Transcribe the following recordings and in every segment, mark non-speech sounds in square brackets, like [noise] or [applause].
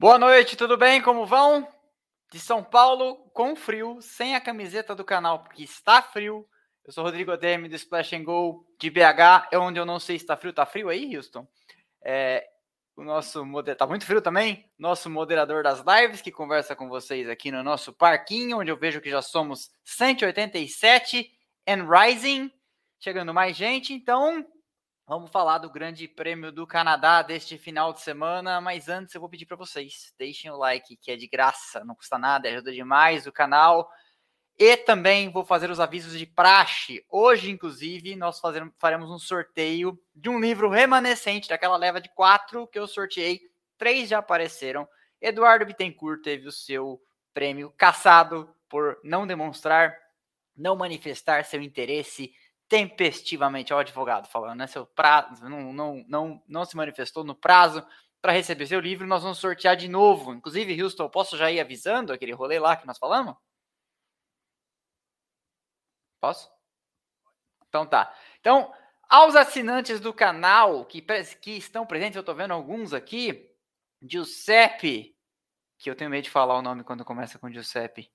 Boa noite, tudo bem? Como vão? De São Paulo, com frio, sem a camiseta do canal, porque está frio. Eu sou Rodrigo Ademi do Splash and Go de BH, é onde eu não sei se está frio. Tá frio aí, Houston? É, o nosso moderador, tá muito frio também? Nosso moderador das lives que conversa com vocês aqui no nosso parquinho, onde eu vejo que já somos 187 and rising, chegando mais gente. Então, Vamos falar do Grande Prêmio do Canadá deste final de semana, mas antes eu vou pedir para vocês, deixem o like, que é de graça, não custa nada, ajuda demais o canal. E também vou fazer os avisos de praxe. Hoje, inclusive, nós faremos um sorteio de um livro remanescente, daquela leva de quatro que eu sorteei. Três já apareceram. Eduardo Bittencourt teve o seu prêmio caçado por não demonstrar, não manifestar seu interesse tempestivamente, é o advogado falando, né? Seu prazo não, não, não, não se manifestou no prazo para receber seu livro, nós vamos sortear de novo. Inclusive, Houston, posso já ir avisando aquele rolê lá que nós falamos? Posso? Então tá. Então, aos assinantes do canal que, que estão presentes, eu estou vendo alguns aqui, Giuseppe, que eu tenho medo de falar o nome quando começa com Giuseppe,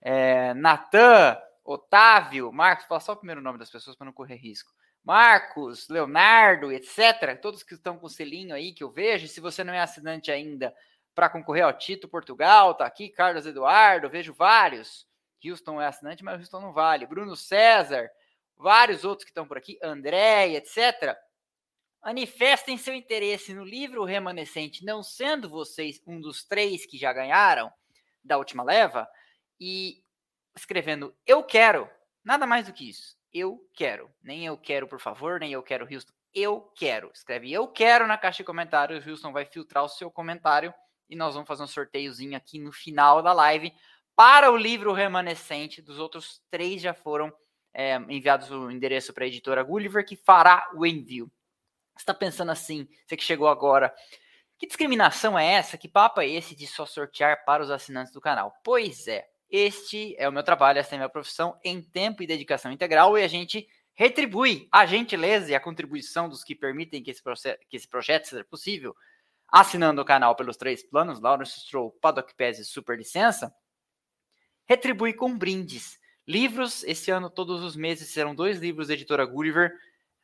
é, Natan, Otávio, Marcos, fala só o primeiro nome das pessoas para não correr risco. Marcos, Leonardo, etc. Todos que estão com selinho aí que eu vejo. Se você não é assinante ainda para concorrer ao Tito Portugal, tá aqui. Carlos Eduardo, vejo vários. Houston é assinante, mas Houston não vale. Bruno César, vários outros que estão por aqui. André, etc. Manifestem seu interesse no livro remanescente, não sendo vocês um dos três que já ganharam da última leva. E escrevendo eu quero, nada mais do que isso. Eu quero. Nem eu quero, por favor, nem eu quero, Houston. Eu quero. Escreve eu quero na caixa de comentários. O Houston vai filtrar o seu comentário e nós vamos fazer um sorteiozinho aqui no final da live para o livro remanescente. Dos outros três já foram é, enviados o endereço para a editora Gulliver, que fará o envio. Você está pensando assim, você que chegou agora, que discriminação é essa? Que papo é esse de só sortear para os assinantes do canal? Pois é, este é o meu trabalho, essa é a minha profissão em tempo e dedicação integral e a gente retribui a gentileza e a contribuição dos que permitem que esse, que esse projeto seja possível, assinando o canal pelos três planos, Lawrence Stroll, Paddock Pass e Super Licença, retribui com brindes. Livros, esse ano, todos os meses, serão dois livros da editora Gulliver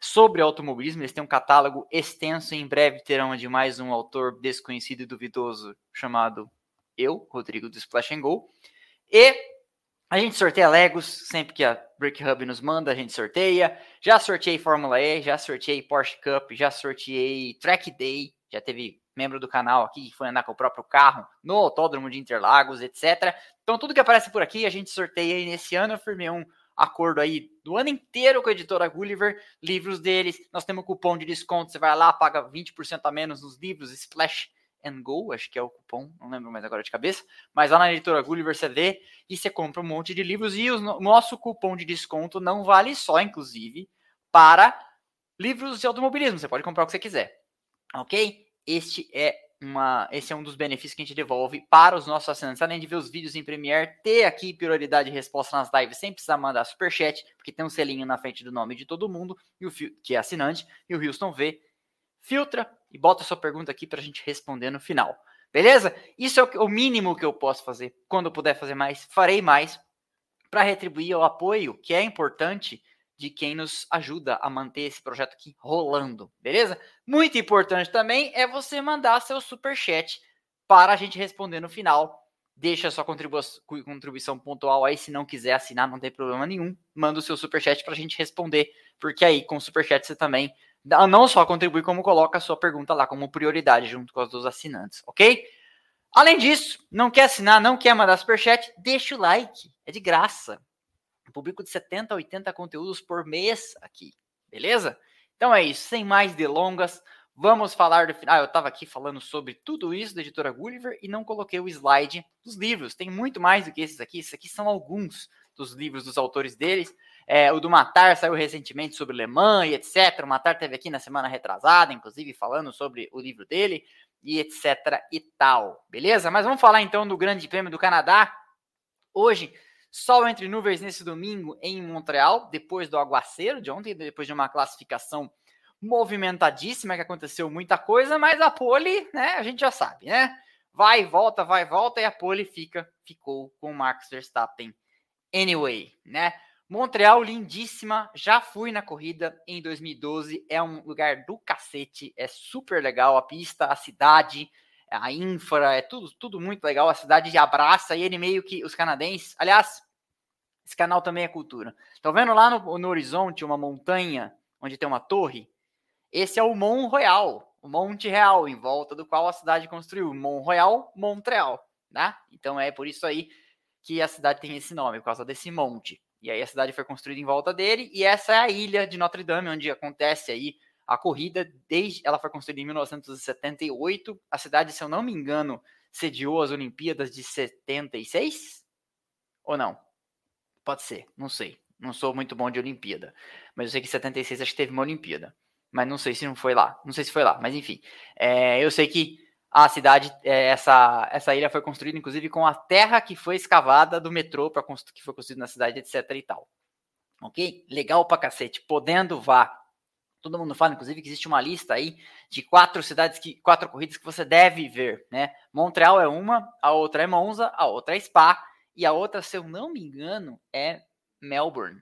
sobre automobilismo. Eles têm um catálogo extenso e em breve terão de mais um autor desconhecido e duvidoso chamado eu, Rodrigo do Splash and Go. E a gente sorteia Legos sempre que a Brick Hub nos manda, a gente sorteia. Já sorteei Fórmula E, já sorteei Porsche Cup, já sorteei Track Day, já teve membro do canal aqui que foi andar com o próprio carro no Autódromo de Interlagos, etc. Então tudo que aparece por aqui a gente sorteia e nesse ano eu firmei um acordo aí do ano inteiro com a editora Gulliver, livros deles, nós temos um cupom de desconto, você vai lá, paga 20% a menos nos livros, Splash and Go, acho que é o cupom, não lembro mais agora de cabeça, mas lá na editora Gulliver você vê e você compra um monte de livros e o nosso cupom de desconto não vale só, inclusive, para livros de automobilismo, você pode comprar o que você quiser, ok? Este é uma, esse é um dos benefícios que a gente devolve para os nossos assinantes, além de ver os vídeos em Premiere, ter aqui prioridade de resposta nas lives sem precisar mandar superchat, porque tem um selinho na frente do nome de todo mundo, e o, que é assinante, e o Houston vê filtra e bota sua pergunta aqui para a gente responder no final. Beleza? Isso é o mínimo que eu posso fazer. Quando eu puder fazer mais, farei mais para retribuir o apoio que é importante de quem nos ajuda a manter esse projeto aqui rolando, beleza? Muito importante também é você mandar seu super chat para a gente responder no final. Deixa sua contribuição, pontual aí, se não quiser assinar, não tem problema nenhum. Manda o seu super chat para a gente responder, porque aí com o super chat você também não só contribui, como coloca a sua pergunta lá como prioridade junto com os dos assinantes, ok? Além disso, não quer assinar, não quer mandar superchat, deixa o like, é de graça. Eu publico de 70 a 80 conteúdos por mês aqui, beleza? Então é isso, sem mais delongas, vamos falar do final. Ah, eu estava aqui falando sobre tudo isso da editora Gulliver e não coloquei o slide dos livros. Tem muito mais do que esses aqui, esses aqui são alguns dos livros dos autores deles. É, o do Matar saiu recentemente sobre Le Mans e etc. O Matar teve aqui na semana retrasada, inclusive falando sobre o livro dele e etc e tal. Beleza? Mas vamos falar então do Grande Prêmio do Canadá. Hoje, sol entre nuvens nesse domingo em Montreal, depois do aguaceiro de ontem, depois de uma classificação movimentadíssima que aconteceu muita coisa, mas a pole, né, a gente já sabe, né? vai, volta, vai, volta, e a pole fica, ficou com o Max Verstappen. Anyway, né? Montreal, lindíssima. Já fui na corrida em 2012. É um lugar do cacete. É super legal. A pista, a cidade, a infra, é tudo, tudo muito legal. A cidade abraça e ele meio que os canadenses. Aliás, esse canal também é cultura. Estão vendo lá no, no horizonte uma montanha onde tem uma torre? Esse é o Mont Royal, o Monte Real, em volta do qual a cidade construiu. Mont Royal, Montreal, né? Então é por isso aí que a cidade tem esse nome, por causa desse monte. E aí a cidade foi construída em volta dele, e essa é a ilha de Notre Dame, onde acontece aí a corrida, desde ela foi construída em 1978. A cidade, se eu não me engano, sediou as Olimpíadas de 76? Ou não? Pode ser, não sei. Não sou muito bom de Olimpíada. Mas eu sei que em 76 acho que teve uma Olimpíada. Mas não sei se não foi lá. Não sei se foi lá, mas enfim. É, eu sei que a cidade, é, essa, essa ilha foi construída, inclusive, com a terra que foi escavada do metrô para que foi construído na cidade, etc e tal. Ok? Legal pra cacete. Podendo, vá. Todo mundo fala, inclusive, que existe uma lista aí de quatro cidades, que, quatro corridas que você deve ver, né? Montreal é uma, a outra é Monza, a outra é Spa, e a outra, se eu não me engano, é Melbourne.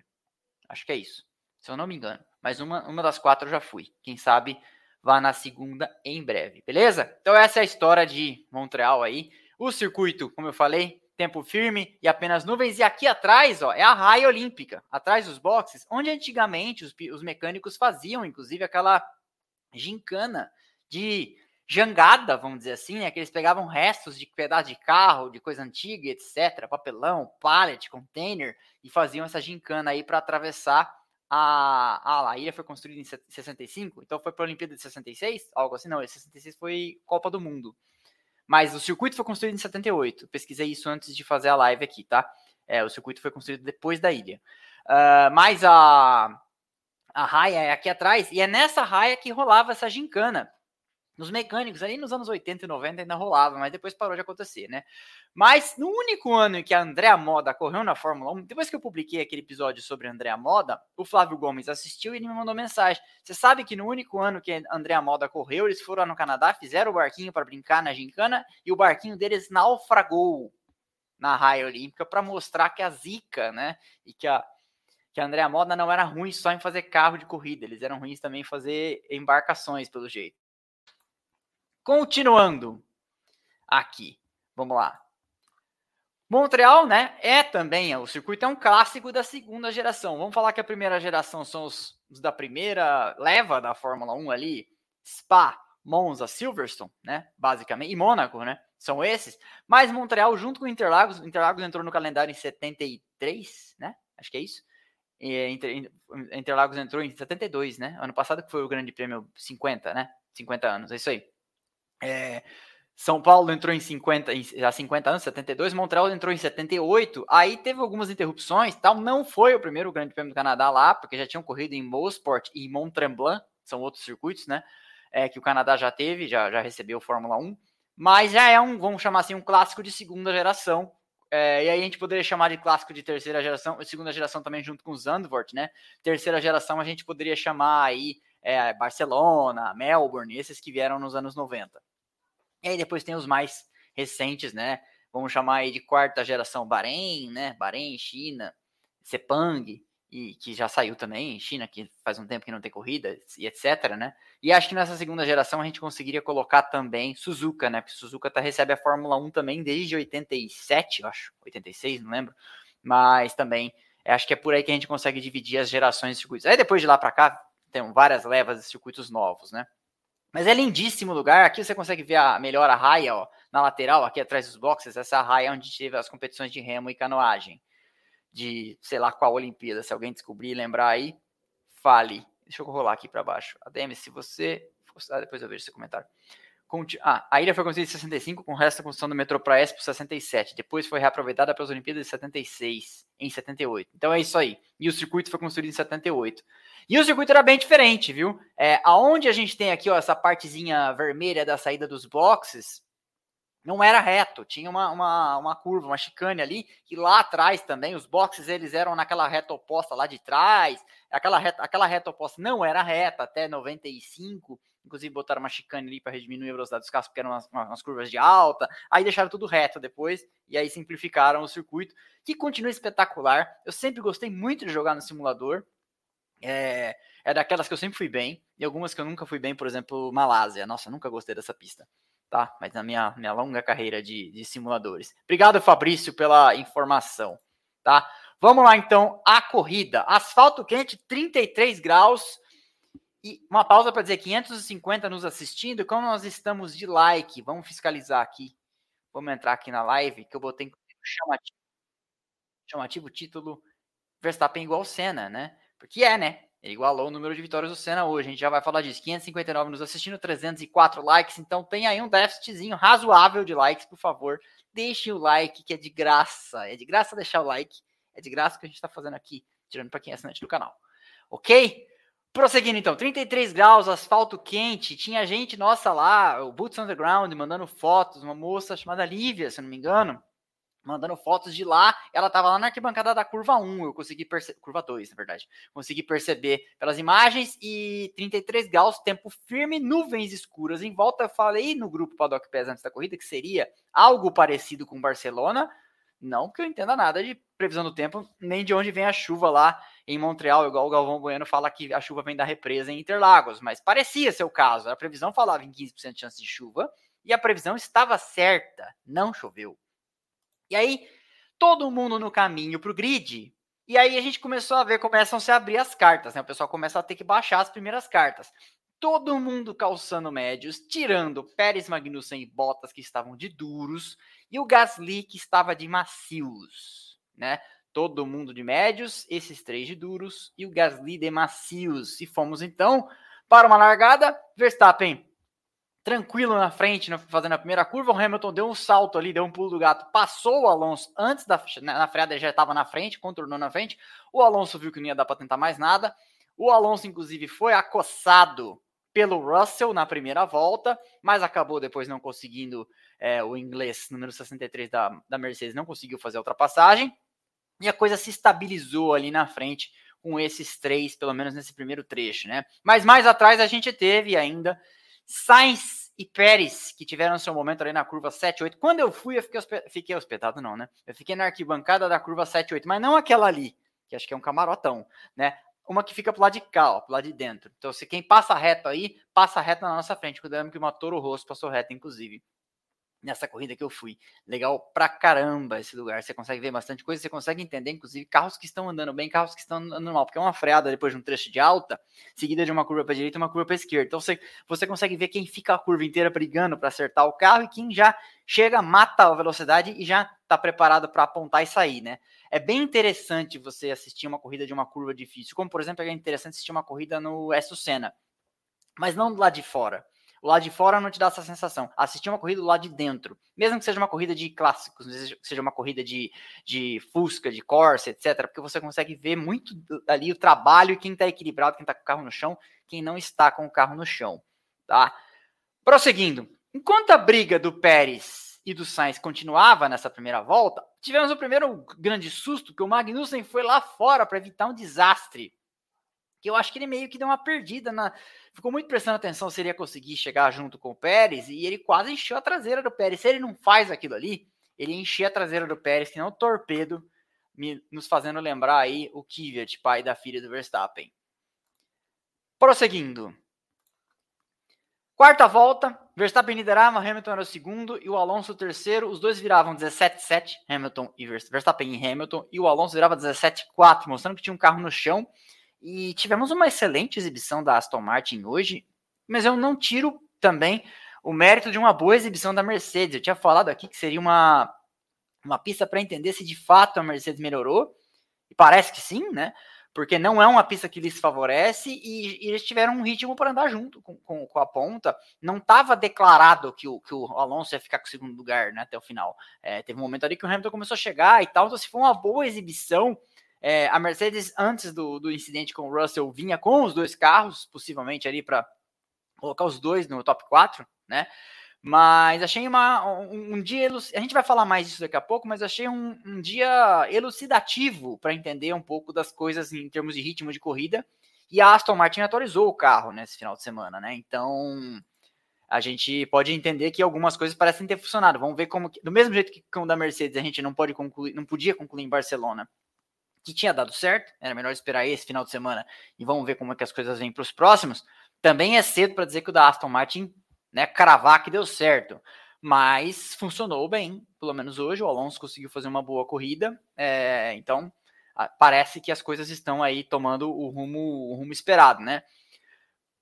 Acho que é isso. Se eu não me engano. Mas uma, uma das quatro eu já fui. Quem sabe vá na segunda em breve, beleza? Então essa é a história de Montreal aí. O circuito, como eu falei, tempo firme e apenas nuvens. E aqui atrás, ó, é a raia olímpica, atrás dos boxes, onde antigamente os, os mecânicos faziam, inclusive, aquela gincana de jangada, vamos dizer assim, né? Que eles pegavam restos de pedaço de carro, de coisa antiga, etc., papelão, pallet, container, e faziam essa gincana aí para atravessar a, a, a ilha foi construída em 65, então foi para a Olimpíada de 66, algo assim, não, 66 foi Copa do Mundo. Mas o circuito foi construído em 78. Pesquisei isso antes de fazer a live aqui, tá? É, o circuito foi construído depois da ilha. Uh, mas a, a raia é aqui atrás, e é nessa raia que rolava essa gincana nos mecânicos, ali nos anos 80 e 90 ainda rolava, mas depois parou de acontecer, né? Mas no único ano em que a Andrea Moda correu na Fórmula 1, depois que eu publiquei aquele episódio sobre a Andrea Moda, o Flávio Gomes assistiu e ele me mandou mensagem. Você sabe que no único ano que a Andrea Moda correu, eles foram lá no Canadá, fizeram o barquinho para brincar na gincana e o barquinho deles naufragou na raia olímpica para mostrar que a zica, né? E que a que a Andrea Moda não era ruim só em fazer carro de corrida, eles eram ruins também em fazer embarcações, pelo jeito. Continuando aqui, vamos lá. Montreal, né, é também, o circuito é um clássico da segunda geração. Vamos falar que a primeira geração são os, os da primeira leva da Fórmula 1 ali, Spa, Monza, Silverstone, né, basicamente, e Mônaco, né, são esses. Mas Montreal, junto com Interlagos, Interlagos entrou no calendário em 73, né, acho que é isso. E Inter, Interlagos entrou em 72, né, ano passado que foi o Grande Prêmio 50, né, 50 anos, é isso aí. É, São Paulo entrou em 50, há 50 anos, 72, Montreal entrou em 78, aí teve algumas interrupções, tal, não foi o primeiro Grande Prêmio do Canadá lá, porque já tinham corrido em Mosport e Mont Tremblant, são outros circuitos, né, é, que o Canadá já teve, já, já recebeu Fórmula 1, mas já é um, vamos chamar assim, um clássico de segunda geração, é, e aí a gente poderia chamar de clássico de terceira geração, segunda geração também junto com o Zandvoort, né, terceira geração a gente poderia chamar aí é, Barcelona, Melbourne, esses que vieram nos anos 90. E aí depois tem os mais recentes, né? Vamos chamar aí de quarta geração Bahrein, né? Bahrein, China, Sepang, e que já saiu também, China, que faz um tempo que não tem corrida, e etc, né? E acho que nessa segunda geração a gente conseguiria colocar também Suzuka, né? Porque Suzuka tá, recebe a Fórmula 1 também desde 87, eu acho, 86, não lembro. Mas também, acho que é por aí que a gente consegue dividir as gerações de circuitos. Aí depois de lá para cá, tem várias levas de circuitos novos, né? Mas é lindíssimo o lugar. Aqui você consegue ver a melhor a raia, ó, na lateral, aqui atrás dos boxes. Essa é raia onde teve as competições de remo e canoagem. De sei lá qual Olimpíada. Se alguém descobrir e lembrar aí, fale. Deixa eu rolar aqui para baixo. ADM, se você. Ah, depois eu vejo seu comentário. Ah, a ilha foi construída em 65, com o resto da construção do metrô para Expo 67. Depois foi reaproveitada para as Olimpíadas de 76, em 78. Então é isso aí. E o circuito foi construído em 78. E o circuito era bem diferente, viu? É, aonde a gente tem aqui ó, essa partezinha vermelha da saída dos boxes, não era reto, tinha uma, uma, uma curva, uma chicane ali, e lá atrás também, os boxes eles eram naquela reta oposta lá de trás, aquela reta, aquela reta oposta não era reta até 95, Inclusive botaram uma chicane ali para diminuir a velocidade dos carros, porque eram umas, umas, curvas de alta. Aí deixaram tudo reto depois, e aí simplificaram o circuito, que continua espetacular. Eu sempre gostei muito de jogar no simulador. É, é daquelas que eu sempre fui bem, e algumas que eu nunca fui bem, por exemplo, Malásia. Nossa, nunca gostei dessa pista tá? Mas na minha, minha longa carreira de, de simuladores. Obrigado, Fabrício, pela informação, tá? Vamos lá, então, a corrida. Asfalto quente, 33 graus. E uma pausa para dizer 550 nos assistindo. Como nós estamos de like, vamos fiscalizar aqui. Vamos entrar aqui na live, que eu botei chamativo, chamativo título Verstappen igual Senna, né? Porque é, né? Ele igualou o número de vitórias do Senna hoje. A gente já vai falar disso. 559 nos assistindo, 304 likes. Então tem aí um déficitzinho razoável de likes, por favor. Deixe o like, que é de graça. É de graça deixar o like. É de graça que a gente está fazendo aqui, tirando para quem é assinante do canal. Ok? Prosseguindo então, 33 graus, asfalto quente. Tinha gente nossa lá, o Boots Underground, mandando fotos. Uma moça chamada Lívia, se não me engano mandando fotos de lá. Ela estava lá na arquibancada da curva 1, eu consegui perceber. Curva 2, na verdade. Consegui perceber pelas imagens e 33 graus, tempo firme, nuvens escuras em volta. Eu falei no grupo Paddock Pass antes da corrida que seria algo parecido com Barcelona. Não que eu entenda nada de previsão do tempo, nem de onde vem a chuva lá em Montreal, igual o Galvão Bueno fala que a chuva vem da represa em Interlagos, mas parecia ser o caso. A previsão falava em 15% de chance de chuva e a previsão estava certa, não choveu. E aí, todo mundo no caminho para o grid. E aí a gente começou a ver, começam a se abrir as cartas, né? O pessoal começa a ter que baixar as primeiras cartas. Todo mundo calçando médios, tirando Pérez, Magnussen e Bottas, que estavam de duros, e o Gasly, que estava de macios, né? Todo mundo de médios, esses três de duros, e o Gasly de macios. E fomos então para uma largada. Verstappen tranquilo na frente, fazendo a primeira curva. O Hamilton deu um salto ali, deu um pulo do gato, passou o Alonso antes da na freada, já estava na frente, contornou na frente. O Alonso viu que não ia dar para tentar mais nada. O Alonso, inclusive, foi acossado pelo Russell na primeira volta, mas acabou depois não conseguindo. É, o inglês, número 63 da, da Mercedes, não conseguiu fazer a ultrapassagem. E a coisa se estabilizou ali na frente com esses três, pelo menos nesse primeiro trecho, né? Mas mais atrás a gente teve ainda Sainz e Pérez, que tiveram seu momento ali na curva 7-8. Quando eu fui, eu fiquei, hospedado, fiquei hospedado, não, né? Eu fiquei na arquibancada da curva 7-8, mas não aquela ali, que acho que é um camarotão, né? Uma que fica pro lado de cá, ó, pro lado de dentro. Então, se quem passa reto aí, passa reto na nossa frente. Cuidado que uma Toro Rosso passou reto, inclusive nessa corrida que eu fui. Legal pra caramba esse lugar. Você consegue ver bastante coisa, você consegue entender, inclusive, carros que estão andando bem, carros que estão andando mal, porque é uma freada depois de um trecho de alta, seguida de uma curva para direita e uma curva para esquerda. Então você, você consegue ver quem fica a curva inteira brigando para acertar o carro e quem já chega, mata a velocidade e já está preparado para apontar e sair, né? É bem interessante você assistir uma corrida de uma curva difícil, como por exemplo, é interessante assistir uma corrida no Esso Senna, mas não lado de fora. O lado de fora não te dá essa sensação. Assistir uma corrida do lado de dentro, mesmo que seja uma corrida de clássicos, seja uma corrida de, de Fusca, de Corsa, etc., porque você consegue ver muito ali o trabalho e quem está equilibrado, quem está com o carro no chão, quem não está com o carro no chão. Tá? Prosseguindo, enquanto a briga do Pérez e do Sainz continuava nessa primeira volta, tivemos o primeiro grande susto que o Magnussen foi lá fora para evitar um desastre que eu acho que ele meio que deu uma perdida na. Ficou muito prestando atenção se ele ia conseguir chegar junto com o Pérez e ele quase encheu a traseira do Pérez. Se ele não faz aquilo ali, ele encheu a traseira do Pérez, que não torpedo, me, nos fazendo lembrar aí o Kvyat, pai da filha do Verstappen. Prosseguindo. Quarta volta, Verstappen liderava, Hamilton era o segundo e o Alonso o terceiro. Os dois viravam 17-7, Hamilton e Verstappen e Hamilton, e o Alonso virava 17-4, mostrando que tinha um carro no chão e tivemos uma excelente exibição da Aston Martin hoje, mas eu não tiro também o mérito de uma boa exibição da Mercedes. Eu tinha falado aqui que seria uma, uma pista para entender se de fato a Mercedes melhorou, e parece que sim, né? Porque não é uma pista que lhes favorece e, e eles tiveram um ritmo para andar junto com, com, com, a ponta. Não estava declarado que o, que o Alonso ia ficar com o segundo lugar né, até o final. É, teve um momento ali que o Hamilton começou a chegar e tal, então se foi uma boa exibição é, a Mercedes, antes do, do incidente com o Russell, vinha com os dois carros, possivelmente ali para colocar os dois no top 4, né? Mas achei uma, um, um dia. A gente vai falar mais disso daqui a pouco, mas achei um, um dia elucidativo para entender um pouco das coisas em termos de ritmo de corrida E a Aston Martin atualizou o carro nesse final de semana, né? Então a gente pode entender que algumas coisas parecem ter funcionado. Vamos ver como, do mesmo jeito que com o da Mercedes a gente não pode concluir, não podia concluir em Barcelona, que tinha dado certo, era melhor esperar esse final de semana e vamos ver como é que as coisas vêm para os próximos. Também é cedo para dizer que o da Aston Martin, né, cravar que deu certo, mas funcionou bem, pelo menos hoje. O Alonso conseguiu fazer uma boa corrida, é, então parece que as coisas estão aí tomando o rumo, o rumo esperado, né?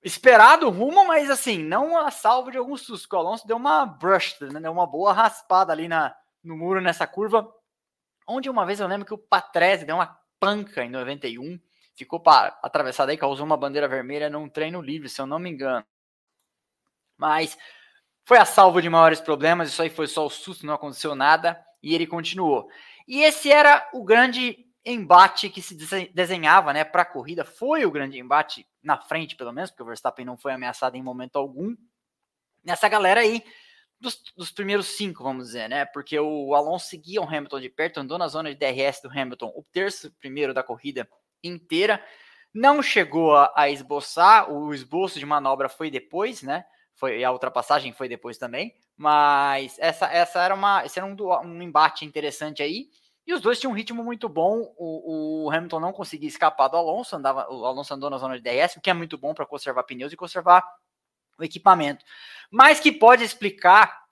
Esperado o rumo, mas assim, não a salvo de alguns sustos. O Alonso deu uma brush, né? deu uma boa raspada ali na, no muro nessa curva, onde uma vez eu lembro que o Patrese deu uma panca em 91, ficou para atravessar aí, causou uma bandeira vermelha num treino livre, se eu não me engano. Mas foi a salvo de maiores problemas, isso aí foi só o susto, não aconteceu nada, e ele continuou. E esse era o grande embate que se desenhava né, para a corrida. Foi o grande embate, na frente pelo menos, porque o Verstappen não foi ameaçado em momento algum. Nessa galera aí, dos, dos, primeiros cinco, vamos dizer, né? Porque o Alonso seguia o Hamilton de perto, andou na zona de DRS do Hamilton, o terço primeiro da corrida inteira. Não chegou a, a esboçar, o esboço de manobra foi depois, né? Foi, a ultrapassagem foi depois também. Mas essa, essa era uma, esse era um, um embate interessante aí. E os dois tinham um ritmo muito bom. O, o, Hamilton não conseguia escapar do Alonso, andava, o Alonso andou na zona de DRS, o que é muito bom para conservar pneus e conservar o equipamento. Mas que pode explicar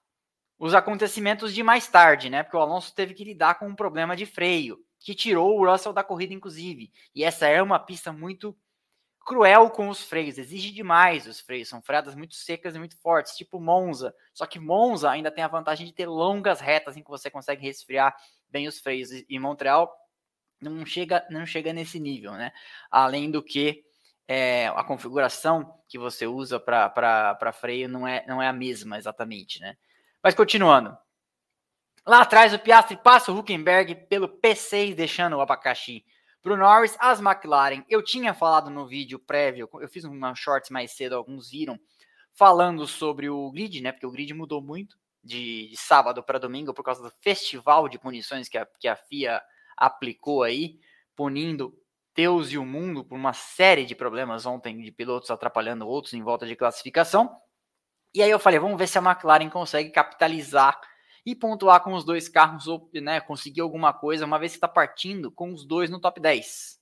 os acontecimentos de mais tarde, né? Porque o Alonso teve que lidar com um problema de freio, que tirou o Russell da corrida, inclusive. E essa é uma pista muito cruel com os freios, exige demais os freios, são freadas muito secas e muito fortes, tipo Monza. Só que Monza ainda tem a vantagem de ter longas retas em que você consegue resfriar bem os freios. E Montreal não chega, não chega nesse nível, né? Além do que é, a configuração que você usa para freio não é, não é a mesma exatamente, né? Mas continuando. Lá atrás, o Piastri passa o Huckenberg pelo P6, deixando o abacaxi para o Norris, as McLaren, eu tinha falado no vídeo prévio, eu fiz uma shorts mais cedo, alguns viram, falando sobre o grid, né? Porque o grid mudou muito de, de sábado para domingo por causa do festival de punições que a, que a FIA aplicou aí, punindo Deus e o mundo por uma série de problemas ontem de pilotos atrapalhando outros em volta de classificação. E aí eu falei, vamos ver se a McLaren consegue capitalizar e pontuar com os dois carros, ou né, conseguir alguma coisa, uma vez que está partindo com os dois no top 10.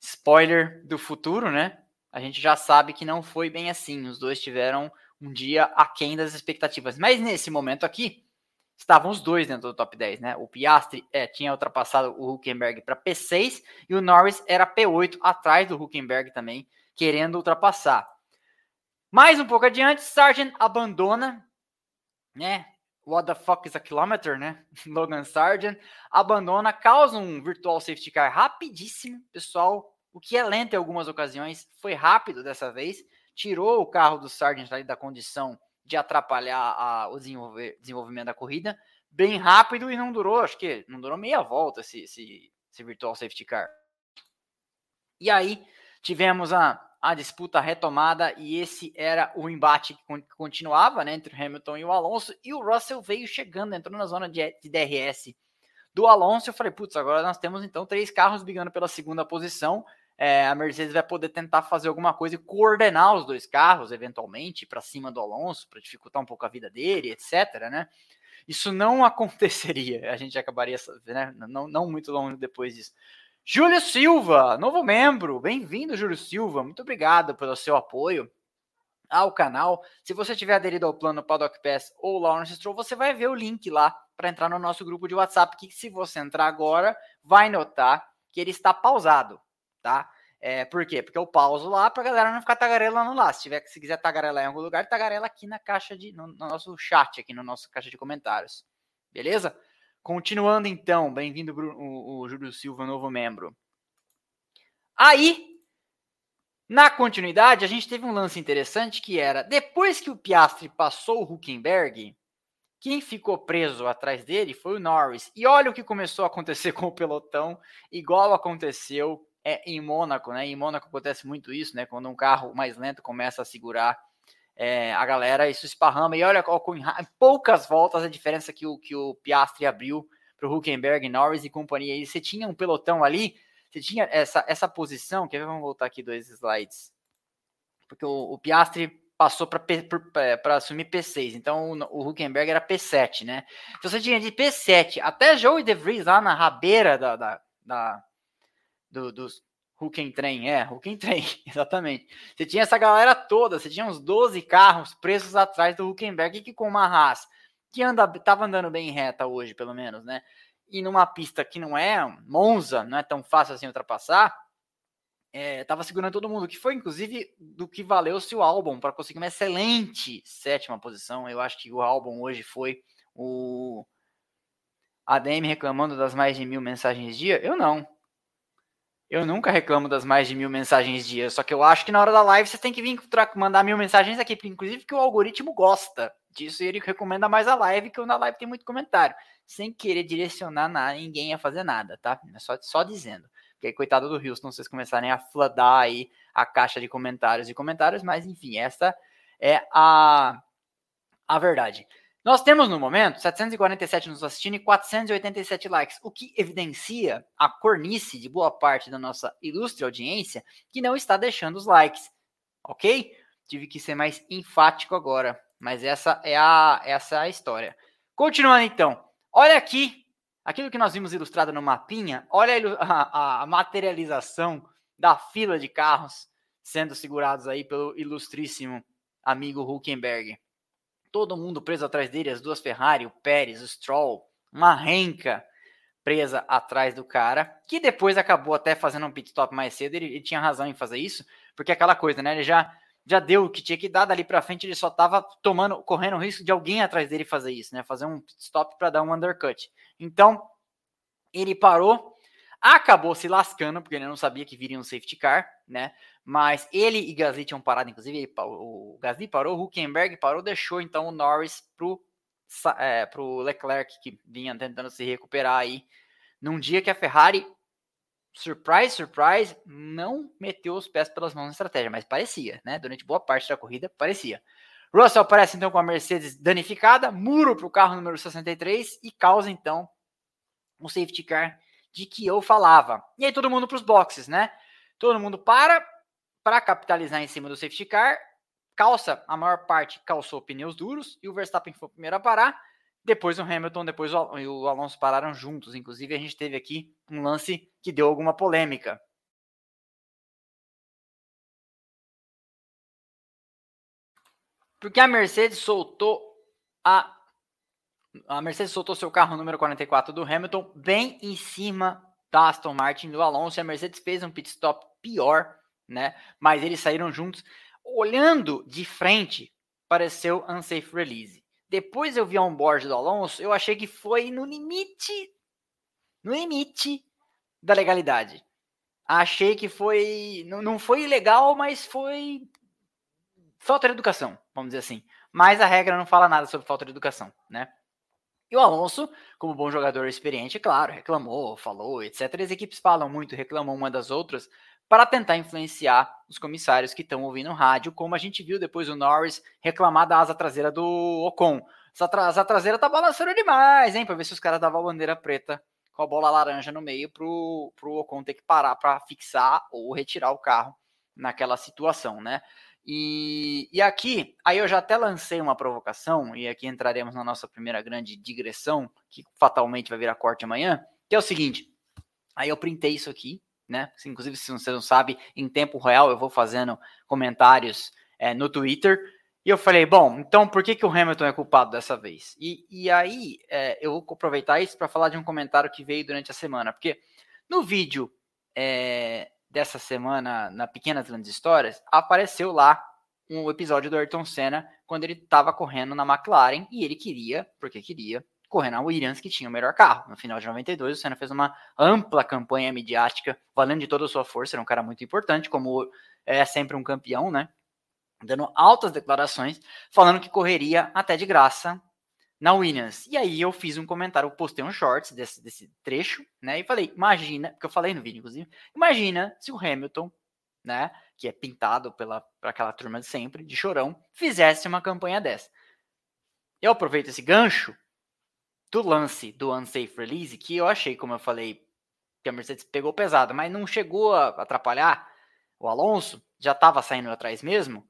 Spoiler do futuro, né? A gente já sabe que não foi bem assim. Os dois tiveram um dia aquém das expectativas. Mas nesse momento aqui, estavam os dois dentro do top 10, né? O Piastri é, tinha ultrapassado o Huckenberg para P6 e o Norris era P8 atrás do Huckenberg também, querendo ultrapassar. Mais um pouco adiante, Sargent abandona, né? What the fuck is a kilometer, né? [laughs] Logan Sargent abandona, causa um virtual safety car rapidíssimo, pessoal. O que é lento em algumas ocasiões, foi rápido dessa vez. Tirou o carro do Sargent ali da condição de atrapalhar a, o desenvolvimento da corrida. Bem rápido e não durou, acho que não durou meia volta esse, esse, esse virtual safety car. E aí tivemos a, a disputa retomada e esse era o embate que continuava né, entre o Hamilton e o Alonso. E o Russell veio chegando, entrou na zona de, de DRS do Alonso. Eu falei, putz, agora nós temos então três carros brigando pela segunda posição. É, a Mercedes vai poder tentar fazer alguma coisa e coordenar os dois carros, eventualmente, para cima do Alonso, para dificultar um pouco a vida dele, etc. Né? Isso não [laughs] aconteceria, a gente acabaria, né, não, não muito longe depois disso. Júlio Silva, novo membro. Bem-vindo, Júlio Silva. Muito obrigado pelo seu apoio ao canal. Se você tiver aderido ao plano Paddock Pass ou Lawrence Stroll, você vai ver o link lá para entrar no nosso grupo de WhatsApp, que se você entrar agora, vai notar que ele está pausado, tá? É, por quê? Porque eu pauso lá para a galera não ficar tagarelando lá. Se, tiver, se quiser tagarelar em algum lugar, tagarela aqui na caixa de. No, no nosso chat, aqui no nosso caixa de comentários. Beleza? Continuando então, bem-vindo o, o Júlio Silva, novo membro. Aí, na continuidade, a gente teve um lance interessante que era, depois que o Piastri passou o Huckenberg, quem ficou preso atrás dele foi o Norris. E olha o que começou a acontecer [laughs] com o pelotão, igual aconteceu é, em Mônaco, né? Em Mônaco acontece muito isso, né? Quando um carro mais lento começa a segurar é, a galera, isso esparrama. E olha com, poucas voltas a diferença que o, que o Piastri abriu para o Huckenberg, Norris e companhia. E você tinha um pelotão ali, Você tinha essa, essa posição, quer ver? Vamos voltar aqui dois slides. Porque o, o Piastri passou para é, assumir P6, então o, o Huckenberg era P7, né? Então você tinha de P7 até Joey De Vries lá na rabeira da, da, da do, dos Huckentrain, é, Huckentrain, [laughs] exatamente. Você tinha essa galera toda, você tinha uns 12 carros presos atrás do Huckenberg, que com uma Haas, que anda, tava andando bem reta hoje, pelo menos, né? E numa pista que não é Monza, não é tão fácil assim ultrapassar, é, tava segurando todo mundo, que foi inclusive do que valeu-se o álbum para conseguir uma excelente sétima posição. Eu acho que o álbum hoje foi o ADM reclamando das mais de mil mensagens dia. Eu não. Eu nunca reclamo das mais de mil mensagens dia, só que eu acho que na hora da live você tem que vir mandar mil mensagens aqui, inclusive que o algoritmo gosta disso e ele recomenda mais a live, que na live tem muito comentário, sem querer direcionar nada, ninguém a fazer nada, tá? É só, só dizendo. Porque coitado do Houston, vocês começarem a floodar aí a caixa de comentários e comentários, mas enfim, essa é a, a verdade. Nós temos no momento 747 nos assistindo e 487 likes, o que evidencia a cornice de boa parte da nossa ilustre audiência que não está deixando os likes, ok? Tive que ser mais enfático agora, mas essa é a, essa é a história. Continuando então, olha aqui aquilo que nós vimos ilustrado no mapinha, olha a, [laughs] a materialização da fila de carros sendo segurados aí pelo ilustríssimo amigo Huckenberg todo mundo preso atrás dele, as duas Ferrari, o Pérez, o Stroll, uma renca presa atrás do cara, que depois acabou até fazendo um pit stop mais cedo, ele, ele tinha razão em fazer isso, porque é aquela coisa, né, ele já já deu o que tinha que dar dali para frente, ele só tava tomando, correndo o risco de alguém atrás dele fazer isso, né, fazer um pit stop para dar um undercut. Então, ele parou, acabou se lascando, porque ele não sabia que viria um safety car, né? Mas ele e Gasly tinham parado, inclusive o Gasly parou, o Huckenberg parou, deixou então o Norris pro, é, pro Leclerc, que vinha tentando se recuperar aí, num dia que a Ferrari, surprise, surprise, não meteu os pés pelas mãos na estratégia, mas parecia, né? Durante boa parte da corrida, parecia. Russell aparece então com a Mercedes danificada, muro para o carro número 63 e causa então um safety car de que eu falava. E aí todo mundo para os boxes, né? Todo mundo para para capitalizar em cima do safety car. Calça, a maior parte calçou pneus duros e o Verstappen foi o primeiro a parar. Depois o Hamilton, depois o, Alonso pararam juntos. Inclusive a gente teve aqui um lance que deu alguma polêmica. Porque a Mercedes soltou a a Mercedes soltou seu carro número 44 do Hamilton bem em cima da Aston Martin do Alonso. E a Mercedes fez um pit stop pior, né? Mas eles saíram juntos. Olhando de frente, pareceu unsafe release. Depois eu vi a onboard do Alonso, eu achei que foi no limite, no limite da legalidade. Achei que foi, não, não foi ilegal, mas foi falta de educação, vamos dizer assim. Mas a regra não fala nada sobre falta de educação, né? E o Alonso, como bom jogador experiente, claro, reclamou, falou, etc. As equipes falam muito, reclamam uma das outras, para tentar influenciar os comissários que estão ouvindo rádio, como a gente viu depois o Norris reclamar da asa traseira do Ocon. Essa asa traseira tá balançando demais, hein? Para ver se os caras davam a bandeira preta com a bola laranja no meio pro, pro Ocon ter que parar para fixar ou retirar o carro naquela situação, né? E, e aqui, aí eu já até lancei uma provocação, e aqui entraremos na nossa primeira grande digressão, que fatalmente vai virar corte amanhã, que é o seguinte. Aí eu printei isso aqui, né? Inclusive, se você não sabe, em tempo real eu vou fazendo comentários é, no Twitter. E eu falei, bom, então por que, que o Hamilton é culpado dessa vez? E, e aí é, eu vou aproveitar isso para falar de um comentário que veio durante a semana, porque no vídeo é, dessa semana, na Pequenas Grandes Histórias, apareceu lá um episódio do Ayrton Senna quando ele estava correndo na McLaren e ele queria, porque queria, correr na Williams, que tinha o melhor carro. No final de 92, o Senna fez uma ampla campanha midiática, valendo de toda a sua força, era um cara muito importante, como é sempre um campeão, né? Dando altas declarações, falando que correria até de graça na Williams. E aí eu fiz um comentário, postei um shorts desse, desse trecho, né? E falei, imagina, porque eu falei no vídeo, inclusive, imagina se o Hamilton, né? Que é pintado pela, por aquela turma de sempre, de chorão, fizesse uma campanha dessa. Eu aproveito esse gancho do lance do unsafe release, que eu achei, como eu falei que a Mercedes pegou pesado, mas não chegou a atrapalhar o Alonso, já estava saindo atrás mesmo,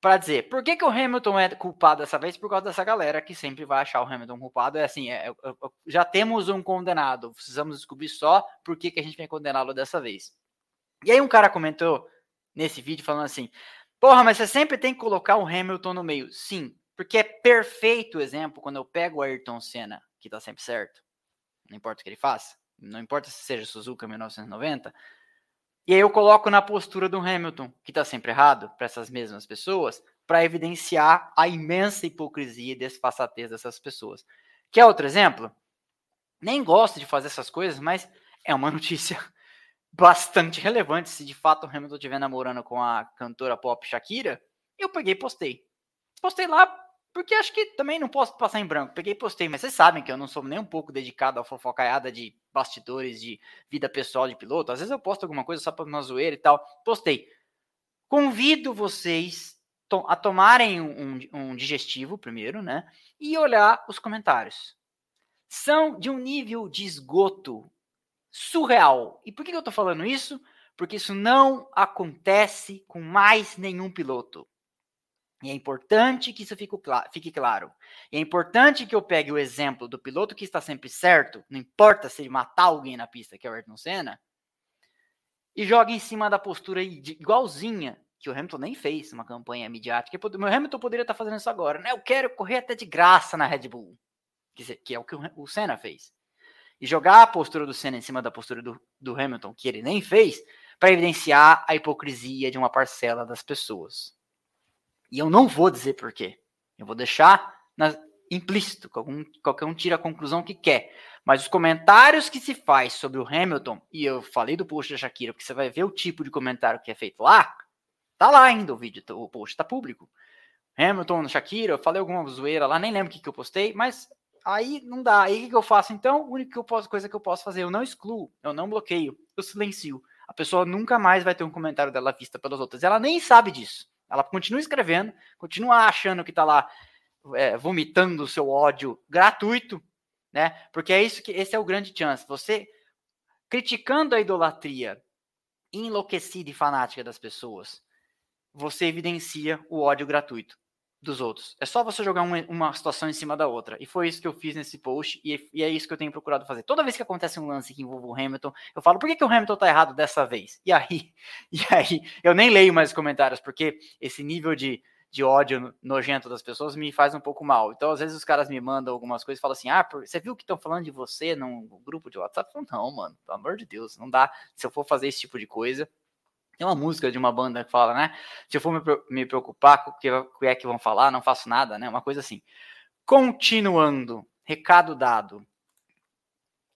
para dizer por que, que o Hamilton é culpado dessa vez por causa dessa galera que sempre vai achar o Hamilton culpado. É assim, é, é, é, já temos um condenado, precisamos descobrir só por que, que a gente vem condená-lo dessa vez. E aí um cara comentou nesse vídeo falando assim: Porra, mas você sempre tem que colocar o Hamilton no meio. Sim, porque é perfeito exemplo quando eu pego o Ayrton Senna, que tá sempre certo, não importa o que ele faça, não importa se seja Suzuka 1990, e aí eu coloco na postura do Hamilton, que está sempre errado, para essas mesmas pessoas, para evidenciar a imensa hipocrisia e desfaçatez dessas pessoas. Quer outro exemplo? Nem gosto de fazer essas coisas, mas é uma [laughs] notícia bastante relevante. Se de fato o Hamilton estiver namorando com a cantora pop Shakira, eu peguei e postei. Postei lá porque acho que também não posso passar em branco. Peguei e postei, mas vocês sabem que eu não sou nem um pouco dedicado à fofocaiada de bastidores de vida pessoal de piloto. Às vezes eu posto alguma coisa só para uma zoeira e tal. Postei. Convido vocês a tomarem um, um digestivo primeiro, né? E olhar os comentários. São de um nível de esgoto surreal. E por que eu tô falando isso? Porque isso não acontece com mais nenhum piloto. E é importante que isso fique, claro. E é importante que eu pegue o exemplo do piloto que está sempre certo, não importa se ele matar alguém na pista, que é o Ayrton Senna, e jogue em cima da postura igualzinha que o Hamilton nem fez uma campanha midiática. O Hamilton poderia estar fazendo isso agora, né? Eu quero correr até de graça na Red Bull, que é o que o Senna fez. E jogar a postura do Senna em cima da postura do, do Hamilton, que ele nem fez, para evidenciar a hipocrisia de uma parcela das pessoas. E eu não vou dizer por quê. Eu vou deixar na, implícito, qualquer um tira a conclusão que quer. Mas os comentários que se faz sobre o Hamilton, e eu falei do post da Shakira, porque você vai ver o tipo de comentário que é feito lá, tá lá ainda o vídeo, o post tá público. Hamilton, Shakira, eu falei alguma zoeira lá, nem lembro o que, que eu postei, mas aí não dá. Aí o que, que eu faço então? A única que eu posso, coisa que eu posso fazer, eu não excluo, eu não bloqueio, eu silencio. A pessoa nunca mais vai ter um comentário dela vista pelas outras. Ela nem sabe disso. Ela continua escrevendo, continua achando que está lá é, vomitando o seu ódio gratuito, né? Porque é isso que esse é o grande chance. Você criticando a idolatria enlouquecida e fanática das pessoas, você evidencia o ódio gratuito dos outros. É só você jogar uma, situação em cima da outra. E foi isso que eu fiz nesse post, e, e, é isso que eu tenho procurado fazer. Toda vez que acontece um lance que envolve o Hamilton, eu falo, por que, que o Hamilton tá errado dessa vez? E aí, [laughs] e aí, eu nem leio mais comentários, porque esse nível de, de ódio nojento das pessoas me faz um pouco mal. Então, às vezes, os caras me mandam algumas coisas e falam assim: ah, você viu que estão falando de você num grupo de WhatsApp? Eu falo, não, mano, pelo amor de Deus, não dá. Se eu for fazer esse tipo de coisa, tem uma música de uma banda que fala, né? Se eu for me preocupar com o que é que vão falar, não faço nada, né? Uma coisa assim. Continuando, recado dado.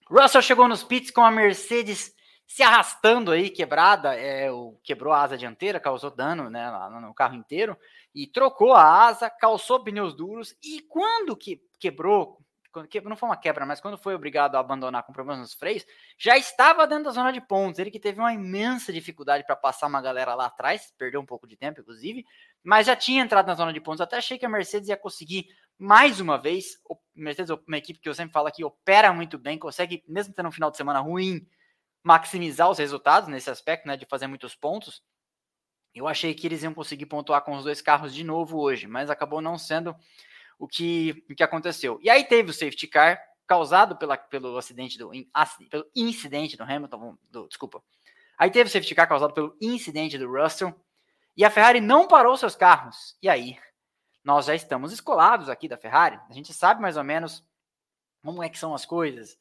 Russell chegou nos pits com a Mercedes se arrastando aí, quebrada, é, o, quebrou a asa dianteira, causou dano né, no carro inteiro, e trocou a asa, calçou pneus duros, e quando que quebrou, quando, não foi uma quebra, mas quando foi obrigado a abandonar com problemas nos freios, já estava dentro da zona de pontos. Ele que teve uma imensa dificuldade para passar uma galera lá atrás, perdeu um pouco de tempo, inclusive, mas já tinha entrado na zona de pontos. Até achei que a Mercedes ia conseguir mais uma vez. O Mercedes é uma equipe que eu sempre falo aqui, opera muito bem, consegue, mesmo tendo um final de semana ruim, maximizar os resultados nesse aspecto, né, de fazer muitos pontos. Eu achei que eles iam conseguir pontuar com os dois carros de novo hoje, mas acabou não sendo o que, o que aconteceu. E aí teve o safety car causado pela, pelo acidente do pelo incidente do Hamilton, do, desculpa. Aí teve o safety car causado pelo incidente do Russell e a Ferrari não parou seus carros. E aí nós já estamos escolados aqui da Ferrari. A gente sabe mais ou menos como é que são as coisas.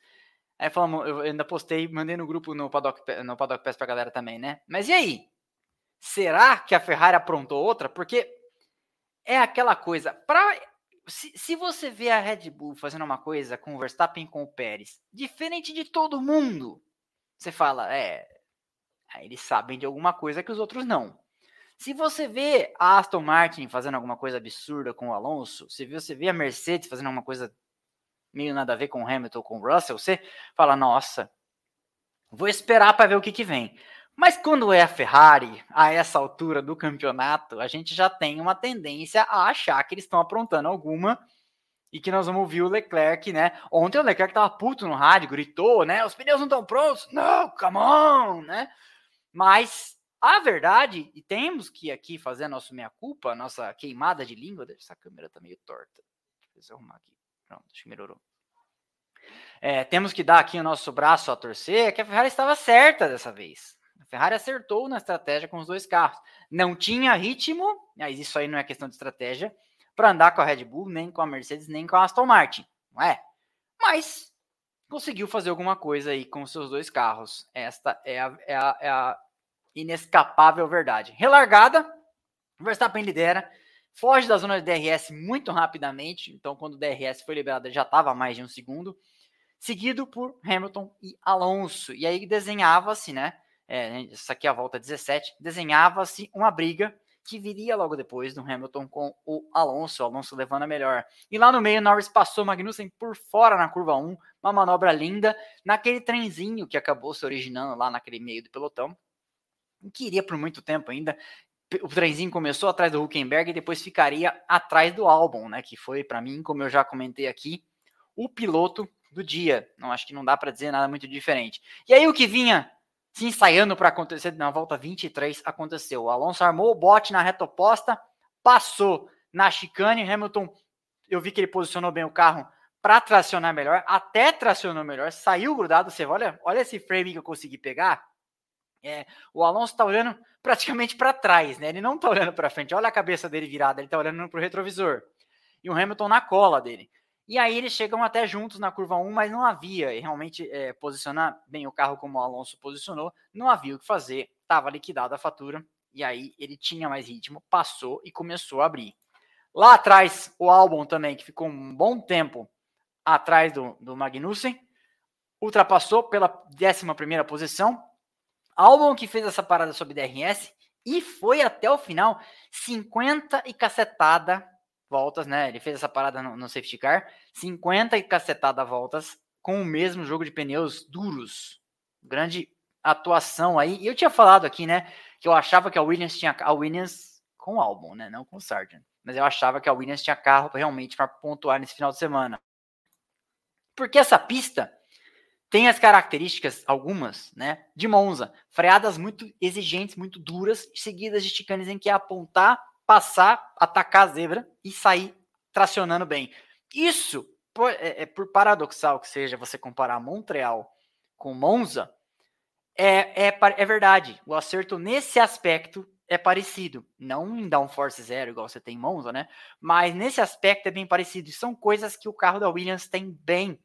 Aí falamos, eu ainda postei, mandei no grupo no Paddock, no Paddock Pass pra galera também, né? Mas e aí? Será que a Ferrari aprontou outra? Porque é aquela coisa, para se, se você vê a Red Bull fazendo uma coisa com o Verstappen com o Pérez, diferente de todo mundo, você fala, é, eles sabem de alguma coisa que os outros não. Se você vê a Aston Martin fazendo alguma coisa absurda com o Alonso, se você vê a Mercedes fazendo alguma coisa meio nada a ver com o Hamilton com o Russell, você fala, nossa, vou esperar para ver o que, que vem. Mas quando é a Ferrari, a essa altura do campeonato, a gente já tem uma tendência a achar que eles estão aprontando alguma e que nós vamos ouvir o Leclerc, né? Ontem o Leclerc tava puto no rádio, gritou, né? Os pneus não estão prontos. Não, come on, né? Mas a verdade, e temos que aqui fazer a nossa meia-culpa, a nossa queimada de língua, essa câmera tá meio torta. Deixa eu arrumar aqui. Pronto, acho que melhorou. É, temos que dar aqui o nosso braço a torcer, que a Ferrari estava certa dessa vez. Ferrari acertou na estratégia com os dois carros. Não tinha ritmo, mas isso aí não é questão de estratégia, para andar com a Red Bull, nem com a Mercedes, nem com a Aston Martin, não é? Mas conseguiu fazer alguma coisa aí com os seus dois carros. Esta é a, é a, é a inescapável verdade. Relargada, Verstappen lidera, foge da zona de DRS muito rapidamente, então quando o DRS foi liberado já estava mais de um segundo, seguido por Hamilton e Alonso. E aí desenhava-se, né? É, essa aqui é a volta 17, desenhava-se uma briga que viria logo depois do Hamilton com o Alonso, o Alonso levando a melhor. E lá no meio, Norris passou Magnussen por fora na curva 1, uma manobra linda, naquele trenzinho que acabou se originando lá naquele meio do pelotão, que iria por muito tempo ainda. O trenzinho começou atrás do Huckenberg e depois ficaria atrás do Albon, né? Que foi, para mim, como eu já comentei aqui, o piloto do dia. Não acho que não dá para dizer nada muito diferente. E aí o que vinha se ensaiando para acontecer na volta 23 aconteceu. O Alonso armou o bote na reta oposta, passou na chicane. Hamilton, eu vi que ele posicionou bem o carro para tracionar melhor, até tracionou melhor, saiu grudado. Você olha, olha esse frame que eu consegui pegar. É, o Alonso está olhando praticamente para trás, né? Ele não está olhando para frente. Olha a cabeça dele virada, ele está olhando para o retrovisor. E o Hamilton na cola dele. E aí eles chegam até juntos na curva 1, mas não havia, realmente é, posicionar bem o carro como o Alonso posicionou, não havia o que fazer, estava liquidada a fatura, e aí ele tinha mais ritmo, passou e começou a abrir. Lá atrás, o Albon também, que ficou um bom tempo atrás do, do Magnussen, ultrapassou pela 11 posição. Albon que fez essa parada sob DRS e foi até o final, 50 e cacetada voltas, né? Ele fez essa parada no, no safety car, 50 e cacetada voltas com o mesmo jogo de pneus duros. Grande atuação aí. E eu tinha falado aqui, né, que eu achava que a Williams tinha a Williams com o Albon, né, não com o Sargent. Mas eu achava que a Williams tinha carro realmente para pontuar nesse final de semana. Porque essa pista tem as características, algumas, né, de Monza. Freadas muito exigentes, muito duras, seguidas de chicanes em que é apontar passar, atacar a zebra e sair tracionando bem. Isso, por, é, é, por paradoxal que seja você comparar Montreal com Monza, é, é, é verdade. O acerto nesse aspecto é parecido. Não em downforce zero, igual você tem em Monza, né? Mas nesse aspecto é bem parecido. E são coisas que o carro da Williams tem bem.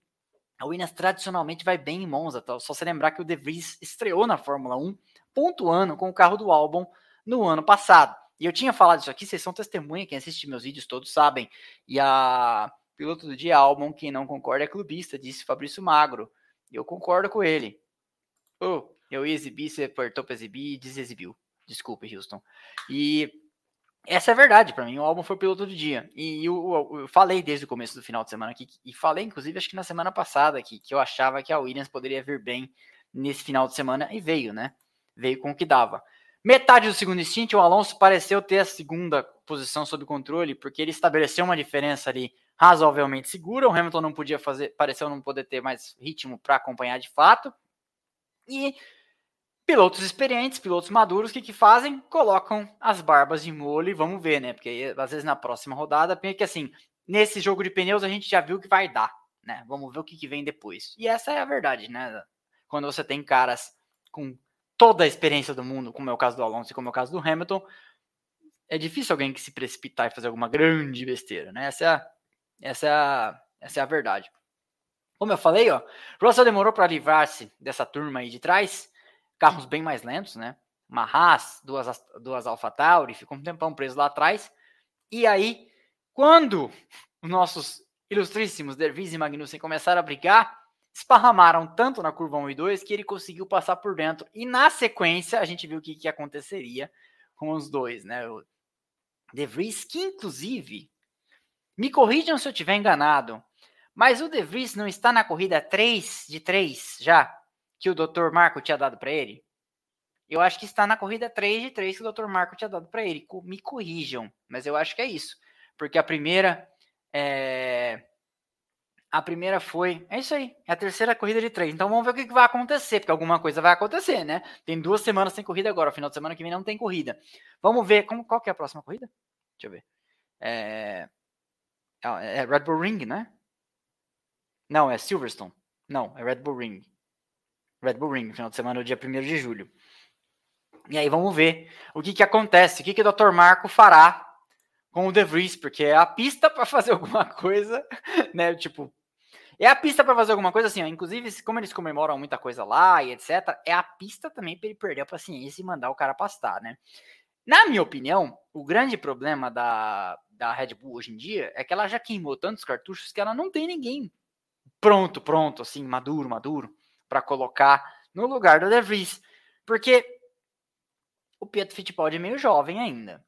A Williams tradicionalmente vai bem em Monza. Tá? Só se lembrar que o De Vries estreou na Fórmula 1, pontuando com o carro do Albon no ano passado. E eu tinha falado isso aqui, vocês são testemunha, quem assiste meus vídeos todos sabem. E a piloto do dia Albon, quem não concorda é clubista, disse Fabrício Magro. E eu concordo com ele. Oh, eu ia exibir, você apertou para exibir e desexibiu. Desculpe, Houston. E essa é a verdade, para mim, o álbum foi piloto do dia. E eu, eu, eu, falei desde o começo do final de semana aqui, e falei, inclusive, acho que na semana passada aqui, que eu achava que a Williams poderia vir bem nesse final de semana, e veio, né? Veio com o que dava. Metade do segundo stint, o Alonso pareceu ter a segunda posição sob controle, porque ele estabeleceu uma diferença ali razoavelmente segura. O Hamilton não podia fazer, pareceu não poder ter mais ritmo para acompanhar de fato. E pilotos experientes, pilotos maduros, o que, que fazem? Colocam as barbas de molho e vamos ver, né? Porque às vezes na próxima rodada, porque assim, nesse jogo de pneus a gente já viu que vai dar, né? Vamos ver o que, que vem depois. E essa é a verdade, né? Quando você tem caras com toda a experiência do mundo, como é o caso do Alonso e como é o caso do Hamilton, é difícil alguém que se precipitar e fazer alguma grande besteira, né? Essa é a, essa é a, essa é a verdade. Como eu falei, ó, Russell demorou para livrar-se dessa turma aí de trás, carros bem mais lentos, né? Uma Haas, duas, duas AlphaTauri, ficou um tempão preso lá atrás. E aí, quando os nossos ilustríssimos Dervis e Magnussen começaram a brigar, esparramaram tanto na curva 1 e 2 que ele conseguiu passar por dentro. E na sequência, a gente viu o que, que aconteceria com os dois, né? O De Vries, que inclusive, me corrijam se eu estiver enganado, mas o De Vries não está na corrida 3 de 3 já, que o Dr. Marco tinha dado para ele? Eu acho que está na corrida 3 de 3 que o Dr. Marco tinha dado para ele. Me corrijam, mas eu acho que é isso. Porque a primeira é, A primeira foi. É isso aí. É a terceira corrida de três. Então vamos ver o que vai acontecer, porque alguma coisa vai acontecer, né? Tem duas semanas sem corrida agora. Final de semana que vem não tem corrida. Vamos ver. Como, qual que é a próxima corrida? Deixa eu ver. É, é, é Red Bull Ring, né? Não, é Silverstone. Não, é Red Bull Ring. Red Bull Ring, final de semana, dia 1 de julho. E aí vamos ver o que, que acontece, o que, que o Dr. Marco fará com o De Vries, porque é a pista para fazer [laughs] alguma coisa, né? Tipo, é a pista para fazer alguma coisa assim, ó, inclusive, como eles comemoram muita coisa lá e etc, é a pista também para ele perder a paciência e mandar o cara pastar, né? Na minha opinião, o grande problema da, da Red Bull hoje em dia é que ela já queimou tantos cartuchos que ela não tem ninguém pronto, pronto, assim, maduro, maduro, para colocar no lugar do De Vries. Porque o Pietro Fittipaldi é meio jovem ainda.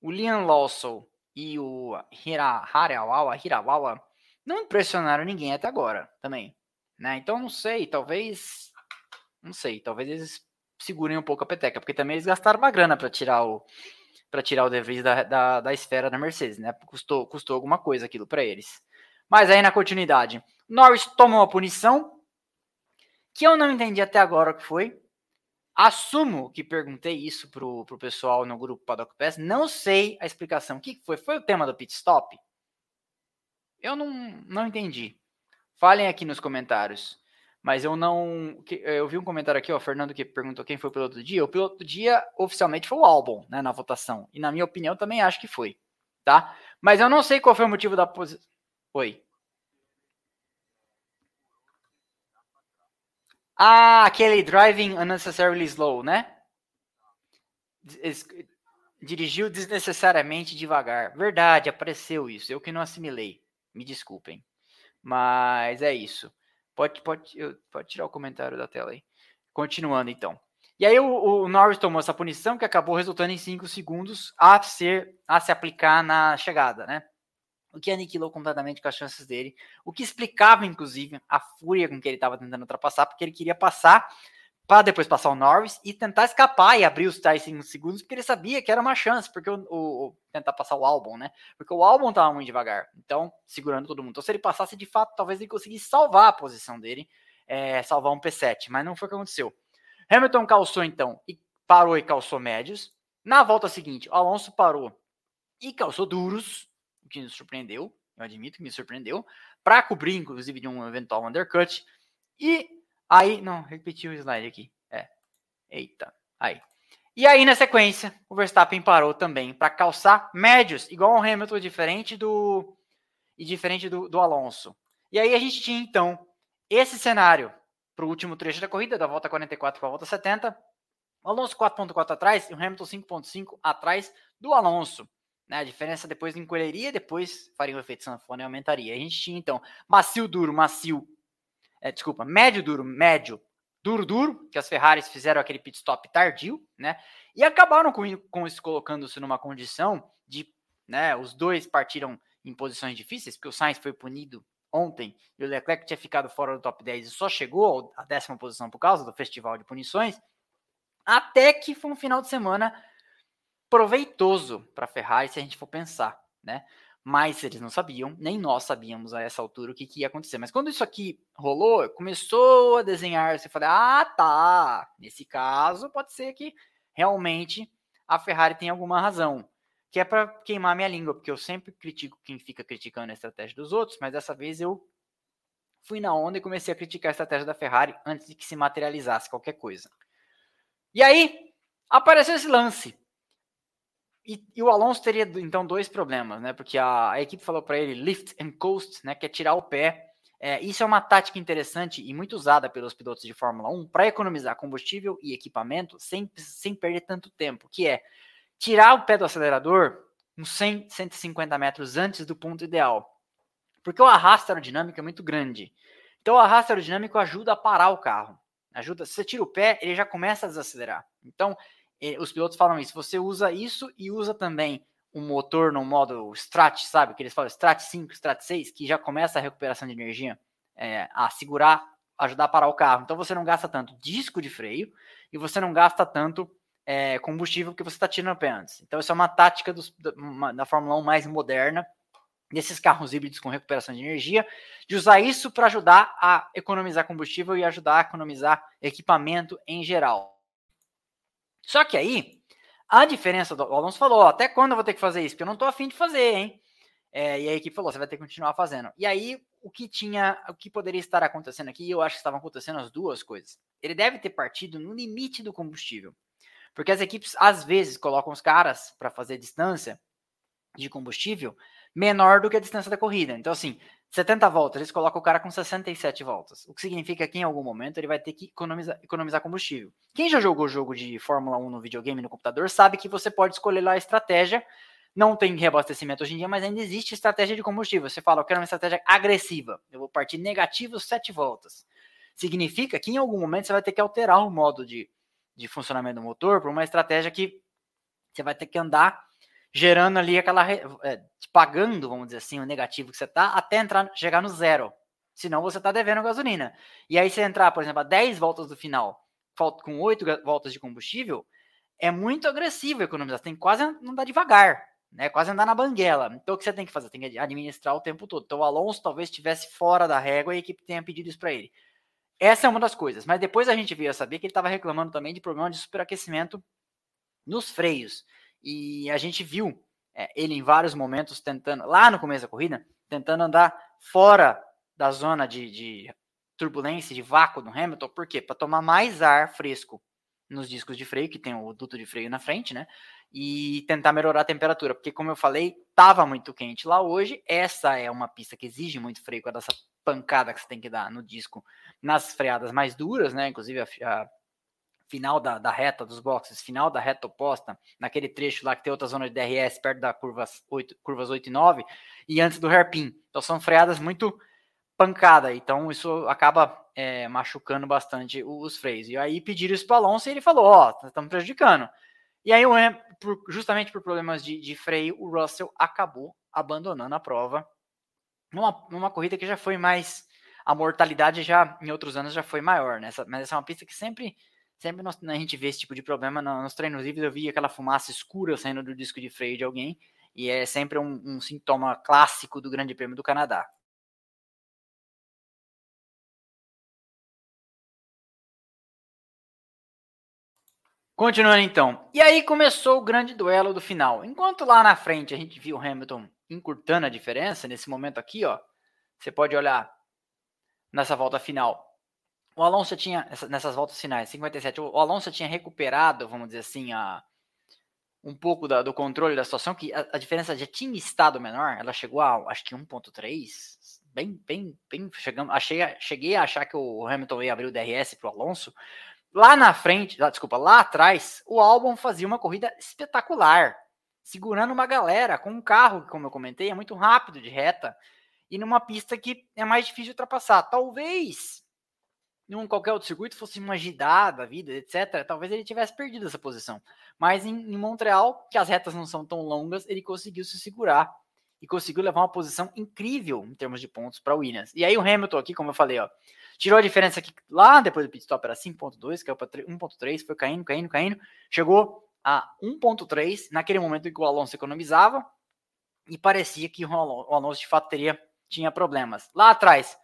O Liam Lawson e o Hira, Harawawa, Hirawawa não impressionaram ninguém até agora também. Né? Então não sei, talvez. Não sei, talvez eles segurem um pouco a peteca, porque também eles gastaram uma grana para tirar o para tirar o De Vries da, da, da esfera da Mercedes, né? Custou, custou alguma coisa aquilo para eles. Mas aí na continuidade, Norris tomou uma punição que eu não entendi até agora o que foi. Assumo que perguntei isso pro, pro pessoal no grupo Paddock Pass. Não sei a explicação. O que foi? Foi o tema do pit stop? Eu não, não entendi. Falem aqui nos comentários. Mas eu não. Eu vi um comentário aqui, ó, Fernando, que perguntou quem foi o piloto do dia. O piloto do dia oficialmente foi o Albon, né, na votação. E na minha opinião também acho que foi, tá? Mas eu não sei qual foi o motivo da posição. Oi. Ah, aquele driving unnecessarily slow, né? Dirigiu desnecessariamente devagar. Verdade, apareceu isso. Eu que não assimilei. Me desculpem. Mas é isso. Pode, pode, pode tirar o comentário da tela aí. Continuando então. E aí o, o, Norris tomou essa punição que acabou resultando em 5 segundos a ser a se aplicar na chegada, né? O que aniquilou completamente com as chances dele, o que explicava, inclusive, a fúria com que ele estava tentando ultrapassar, porque ele queria passar para depois passar o Norris e tentar escapar e abrir os tais 5 segundos, porque ele sabia que era uma chance, porque o, o, o tentar passar o álbum, né? Porque o álbum estava muito devagar, então, segurando todo mundo. Então, se ele passasse de fato, talvez ele conseguisse salvar a posição dele, é, salvar um P7, mas não foi o que aconteceu. Hamilton calçou então e parou e calçou médios. Na volta seguinte, o Alonso parou e calçou duros, o que nos surpreendeu, eu admito que me surpreendeu, para cobrir, inclusive, de um eventual undercut. E aí, não, repeti o slide aqui. É, eita, aí. E aí, na sequência, o Verstappen parou também para calçar médios, igual ao Hamilton, diferente do e diferente do, do Alonso. E aí a gente tinha, então, esse cenário para o último trecho da corrida, da volta 44 para a volta 70. O Alonso 4.4 atrás e o Hamilton 5.5 atrás do Alonso. Né? A diferença depois encolheria, depois faria o efeito sanfona e aumentaria. A gente tinha, então, macio, duro, macio. É, desculpa, médio, duro, médio, duro, duro, que as Ferraris fizeram aquele pit stop tardio, né? E acabaram com, com isso colocando-se numa condição de, né? Os dois partiram em posições difíceis, porque o Sainz foi punido ontem e o Leclerc tinha ficado fora do top 10 e só chegou à décima posição por causa do festival de punições. Até que foi um final de semana proveitoso para a Ferrari se a gente for pensar, né? Mas eles não sabiam, nem nós sabíamos a essa altura o que, que ia acontecer. Mas quando isso aqui rolou, começou a desenhar, você falou, ah, tá, nesse caso pode ser que realmente a Ferrari tem alguma razão. Que é para queimar minha língua, porque eu sempre critico quem fica criticando a estratégia dos outros, mas dessa vez eu fui na onda e comecei a criticar a estratégia da Ferrari antes de que se materializasse qualquer coisa. E aí, apareceu esse lance. E, e, o Alonso teria então dois problemas, né? Porque a, a equipe falou para ele lift and coast, né? Que é tirar o pé. É, isso é uma tática interessante e muito usada pelos pilotos de Fórmula 1 para economizar combustível e equipamento sem, sem perder tanto tempo, que é tirar o pé do acelerador uns 100, 150 metros antes do ponto ideal. Porque o arrasto aerodinâmico é muito grande. Então o arrasto aerodinâmico ajuda a parar o carro. Ajuda, se você tira o pé, ele já começa a desacelerar. Então, os pilotos falam isso. Você usa isso e usa também um motor no modo Strat, sabe? Que eles falam Strat 5, Strat 6, que já começa a recuperação de energia é, a segurar, ajudar a parar o carro. Então você não gasta tanto disco de freio e você não gasta tanto é, combustível que você está tirando antes. Então, isso é uma tática dos, da, uma, da Fórmula 1 mais moderna desses carros híbridos com recuperação de energia, de usar isso para ajudar a economizar combustível e ajudar a economizar equipamento em geral. Só que aí, a diferença do Alonso falou, até quando eu vou ter que fazer isso? Porque eu não estou afim de fazer, hein? É, e a equipe falou, você vai ter que continuar fazendo. E aí, o que tinha, o que poderia estar acontecendo aqui, eu acho que estavam acontecendo as duas coisas. Ele deve ter partido no limite do combustível. Porque as equipes, às vezes, colocam os caras para fazer distância de combustível menor do que a distância da corrida. Então, assim, 70 voltas, eles colocam o cara com 67 voltas. O que significa que em algum momento ele vai ter que economizar, economizar combustível. Quem já jogou jogo de Fórmula 1 no videogame, no computador, sabe que você pode escolher lá a estratégia. Não tem reabastecimento hoje em dia, mas ainda existe estratégia de combustível. Você fala, eu quero uma estratégia agressiva. Eu vou partir negativo 7 voltas. Significa que em algum momento você vai ter que alterar o modo de, de funcionamento do motor para uma estratégia que você vai ter que andar gerando ali aquela. É, pagando, vamos dizer assim, o negativo que você tá, até entrar, chegar no zero. Senão você tá devendo gasolina. E aí, você entrar, por exemplo, a 10 voltas do final, com 8 voltas de combustível, é muito agressivo economizar. Você tem que quase andar devagar, né? Quase andar na banguela. Então, o que você tem que fazer? Tem que administrar o tempo todo. Então, o Alonso talvez estivesse fora da régua e a equipe tenha pedido isso para ele. Essa é uma das coisas. Mas depois a gente veio a saber que ele estava reclamando também de problema de superaquecimento nos freios. E a gente viu é, ele em vários momentos tentando, lá no começo da corrida, tentando andar fora da zona de, de turbulência, de vácuo do Hamilton. Por quê? Para tomar mais ar fresco nos discos de freio, que tem o duto de freio na frente, né? E tentar melhorar a temperatura, porque como eu falei, estava muito quente lá hoje. Essa é uma pista que exige muito freio com essa pancada que você tem que dar no disco nas freadas mais duras, né? Inclusive a, a final da, da, reta dos boxes, final da reta oposta, naquele trecho lá que tem outra zona de DRS perto da curvas 8, curvas 8 e 9, e antes do hairpin. Então são freadas muito pancada, então isso acaba é, machucando bastante os freios. E aí pediram isso para Alonso e ele falou: Ó, oh, estamos prejudicando. E aí, justamente por problemas de, de, freio, o Russell acabou abandonando a prova numa, numa corrida que já foi mais. A mortalidade já em outros anos já foi maior, né? Mas essa é uma pista que sempre Sempre nós, a gente vê esse tipo de problema nos treinos livres. Eu vi aquela fumaça escura saindo do disco de freio de alguém, e é sempre um, um sintoma clássico do Grande Prêmio do Canadá. Continuando então. E aí começou o grande duelo do final. Enquanto lá na frente a gente viu o Hamilton encurtando a diferença, nesse momento aqui, ó, você pode olhar nessa volta final o Alonso tinha, nessas voltas finais, 57, o Alonso tinha recuperado, vamos dizer assim, a, um pouco da, do controle da situação, que a, a, diferença já tinha estado menor, ela chegou a, acho que 1.3, bem, bem, bem, chegamos, achei, cheguei a achar que o Hamilton ia abrir o DRS para o Alonso, lá na frente, lá, desculpa, lá atrás, o Albon fazia uma corrida espetacular, segurando uma galera, com um carro que, como eu comentei, é muito rápido de reta, e numa pista que é mais difícil de ultrapassar, talvez em qualquer outro circuito fosse uma gidada, vida, etc., talvez ele tivesse perdido essa posição. Mas em, em, Montreal, que as retas não são tão longas, ele conseguiu se segurar e conseguiu levar uma posição incrível em termos de pontos para o Williams. E aí o Hamilton aqui, como eu falei, ó, tirou a diferença aqui lá depois do pit stop era 5.2, caiu para 1.3, foi caindo, caindo, caindo, chegou a 1.3 naquele momento em que o Alonso economizava e parecia que o Alonso de fato teria tinha problemas. Lá atrás,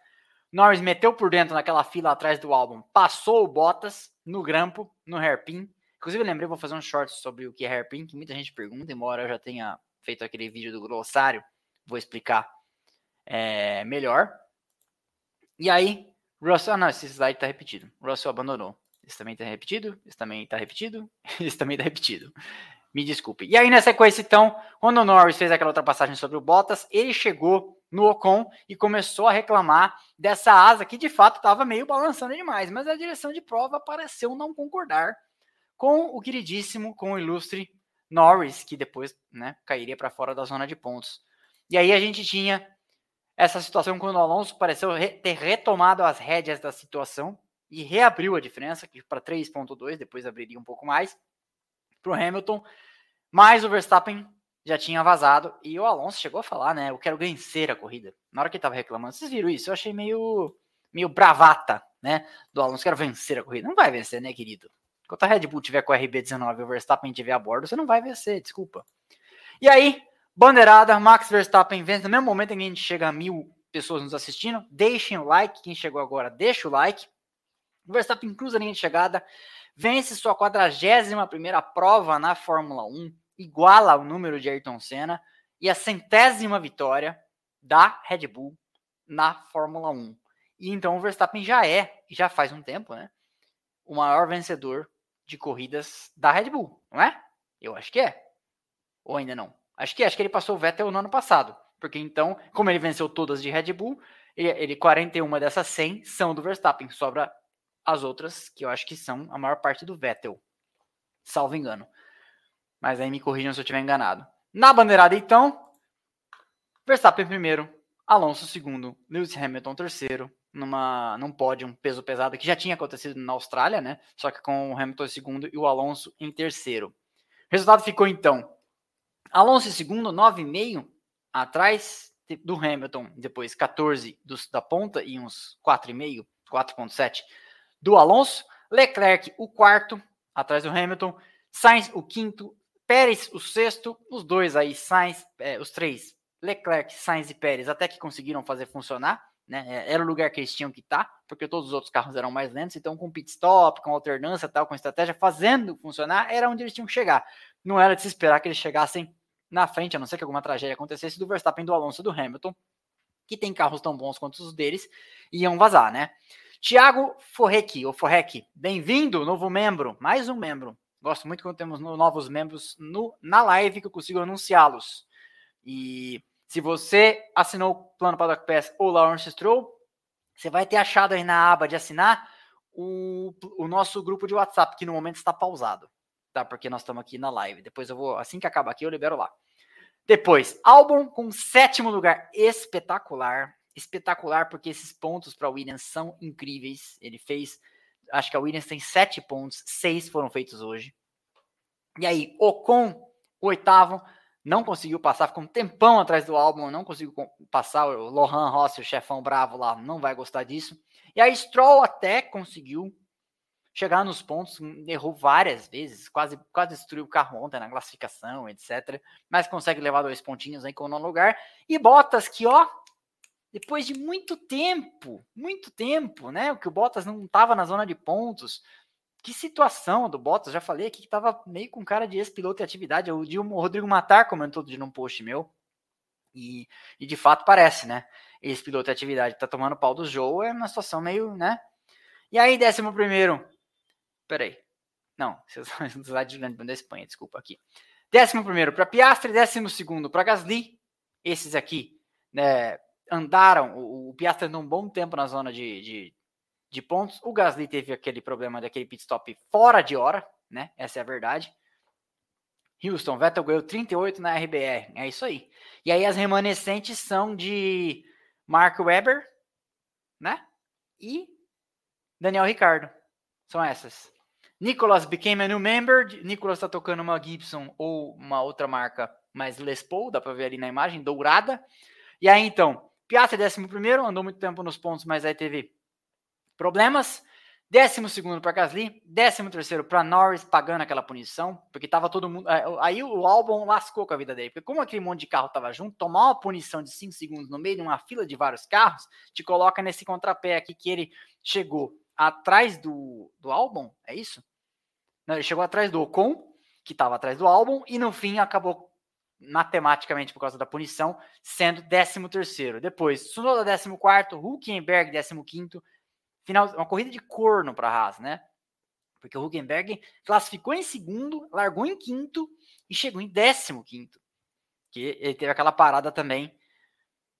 Norris meteu por dentro naquela fila atrás do álbum, passou o Bottas no grampo, no hairpin. Inclusive, eu lembrei, vou fazer um short sobre o que é hairpin, que muita gente pergunta, embora eu já tenha feito aquele vídeo do glossário, vou explicar é, melhor. E aí, Russell, ah não, esse slide está repetido. Russell abandonou. Esse também está repetido, esse também está repetido, [laughs] esse também está repetido. Me desculpe. E aí, na sequência, então, quando o Norris fez aquela ultrapassagem sobre o Bottas, ele chegou no Ocon e começou a reclamar dessa asa que de fato estava meio balançando demais, mas a direção de prova pareceu não concordar com o queridíssimo, com o ilustre Norris, que depois né, cairia para fora da zona de pontos. E aí a gente tinha essa situação quando o Alonso pareceu re ter retomado as rédeas da situação e reabriu a diferença para 3.2, depois abriria um pouco mais para o Hamilton, mas o Verstappen já tinha vazado e o Alonso chegou a falar, né? Eu quero vencer a corrida. Na hora que ele tava reclamando, vocês viram isso? Eu achei meio, meio bravata, né? Do Alonso, quero vencer a corrida. Não vai vencer, né, querido? Enquanto a Red Bull tiver com o RB19 e o Verstappen tiver a bordo, você não vai vencer, desculpa. E aí, Bandeirada, Max Verstappen vence no mesmo momento em que a gente chega a mil pessoas nos assistindo. Deixem o like, quem chegou agora, deixa o like. O Verstappen cruza a linha de chegada, vence sua 41 primeira prova na Fórmula 1, iguala o número de Ayrton Senna e a centésima vitória da Red Bull na Fórmula 1. E então o Verstappen já é, já faz um tempo, né, o maior vencedor de corridas da Red Bull, não é? Eu acho que é. Ou ainda não? Acho que é, acho que ele passou o Vettel no ano passado. Porque então, como ele venceu todas de Red Bull, ele, ele 41 dessas 100 são do Verstappen. Sobra as outras, que eu acho que são a maior parte do Vettel. Salvo engano. Mas aí me corrijam se eu estiver enganado. Na bandeirada, então, Verstappen primeiro, Alonso segundo, Lewis Hamilton terceiro, numa, num pódio, um peso pesado, que já tinha acontecido na Austrália, né? Só que com o Hamilton em segundo e o Alonso em terceiro. O resultado ficou então: Alonso em segundo, 9,5 atrás do Hamilton, depois 14 do, da ponta e uns 4,5, 4,7 do Alonso. Leclerc, o quarto, atrás do Hamilton. Sainz, o quinto. Pérez, o sexto. Os dois aí, Sainz, é, os três, Leclerc, Sainz e Pérez, até que conseguiram fazer funcionar. Né? É, era o lugar que eles tinham que estar, porque todos os outros carros eram mais lentos, então com pit stop, com alternância, tal, com estratégia, fazendo funcionar, era onde eles tinham que chegar. Não era de se esperar que eles chegassem na frente, a não ser que alguma tragédia acontecesse, do Verstappen, do Alonso do Hamilton, que tem carros tão bons quanto os deles, iam vazar, né? Tiago Forrec, ou Forrec, bem-vindo, novo membro, mais um membro. Gosto muito quando temos novos membros no, na live que eu consigo anunciá-los. E se você assinou o plano o Pass ou Lawrence Stroll, você vai ter achado aí na aba de assinar o, o nosso grupo de WhatsApp, que no momento está pausado, tá? Porque nós estamos aqui na live. Depois eu vou, assim que acabar aqui, eu libero lá. Depois, álbum com sétimo lugar, espetacular. Espetacular, porque esses pontos para o Williams são incríveis. Ele fez, acho que a Williams tem sete pontos, seis foram feitos hoje. E aí, Ocon, oitavo, não conseguiu passar, ficou um tempão atrás do álbum, não conseguiu passar. O Lohan Rossi, o chefão bravo lá, não vai gostar disso. E aí, Stroll até conseguiu chegar nos pontos, errou várias vezes, quase, quase destruiu o carro ontem na classificação, etc. Mas consegue levar dois pontinhos aí com o nono lugar. E Bottas, que ó, depois de muito tempo, muito tempo, né? Que o Bottas não estava na zona de pontos. Que situação do Bottas, já falei aqui que estava meio com cara de ex-piloto em atividade. O, o Rodrigo Matar comentou de num post meu. E, e de fato parece, né? Ex-piloto em atividade tá tomando pau do Joe, é uma situação meio, né? E aí, décimo primeiro, Peraí. Não, [laughs] lá de Grande da Espanha, desculpa aqui. Décimo primeiro para Piastri, décimo segundo para Gasly. Esses aqui né, andaram, o, o Piastri andou um bom tempo na zona de, de, de, pontos. O Gasly teve aquele problema daquele pit stop fora de hora, né? Essa é a verdade. Houston, Vettel ganhou 38 na RBR. É isso aí. E aí as remanescentes são de Mark Webber, né? E Daniel Ricardo. São essas. Nicholas became a new member. Nicholas está tocando uma Gibson ou uma outra marca mais Les Paul, dá para ver ali na imagem, dourada. E aí então, Piastri décimo primeiro, andou muito tempo nos pontos, mas aí teve problemas. Décimo segundo para Gasly, décimo terceiro para Norris, pagando aquela punição, porque tava todo mundo. É, aí o álbum lascou com a vida dele, porque como aquele monte de carro tava junto, tomar uma punição de 5 segundos no meio de uma fila de vários carros, te coloca nesse contrapé aqui que ele chegou atrás do, do álbum, é isso? Não, ele chegou atrás do Ocon, que estava atrás do álbum, e no fim acabou matematicamente por causa da punição, sendo 13 terceiro. Depois, Sunoda 14º, Huckenberg 15º, final, uma corrida de corno para a Haas, né? Porque o Huckenberg classificou em segundo, largou em quinto e chegou em 15 quinto. Que ele teve aquela parada também.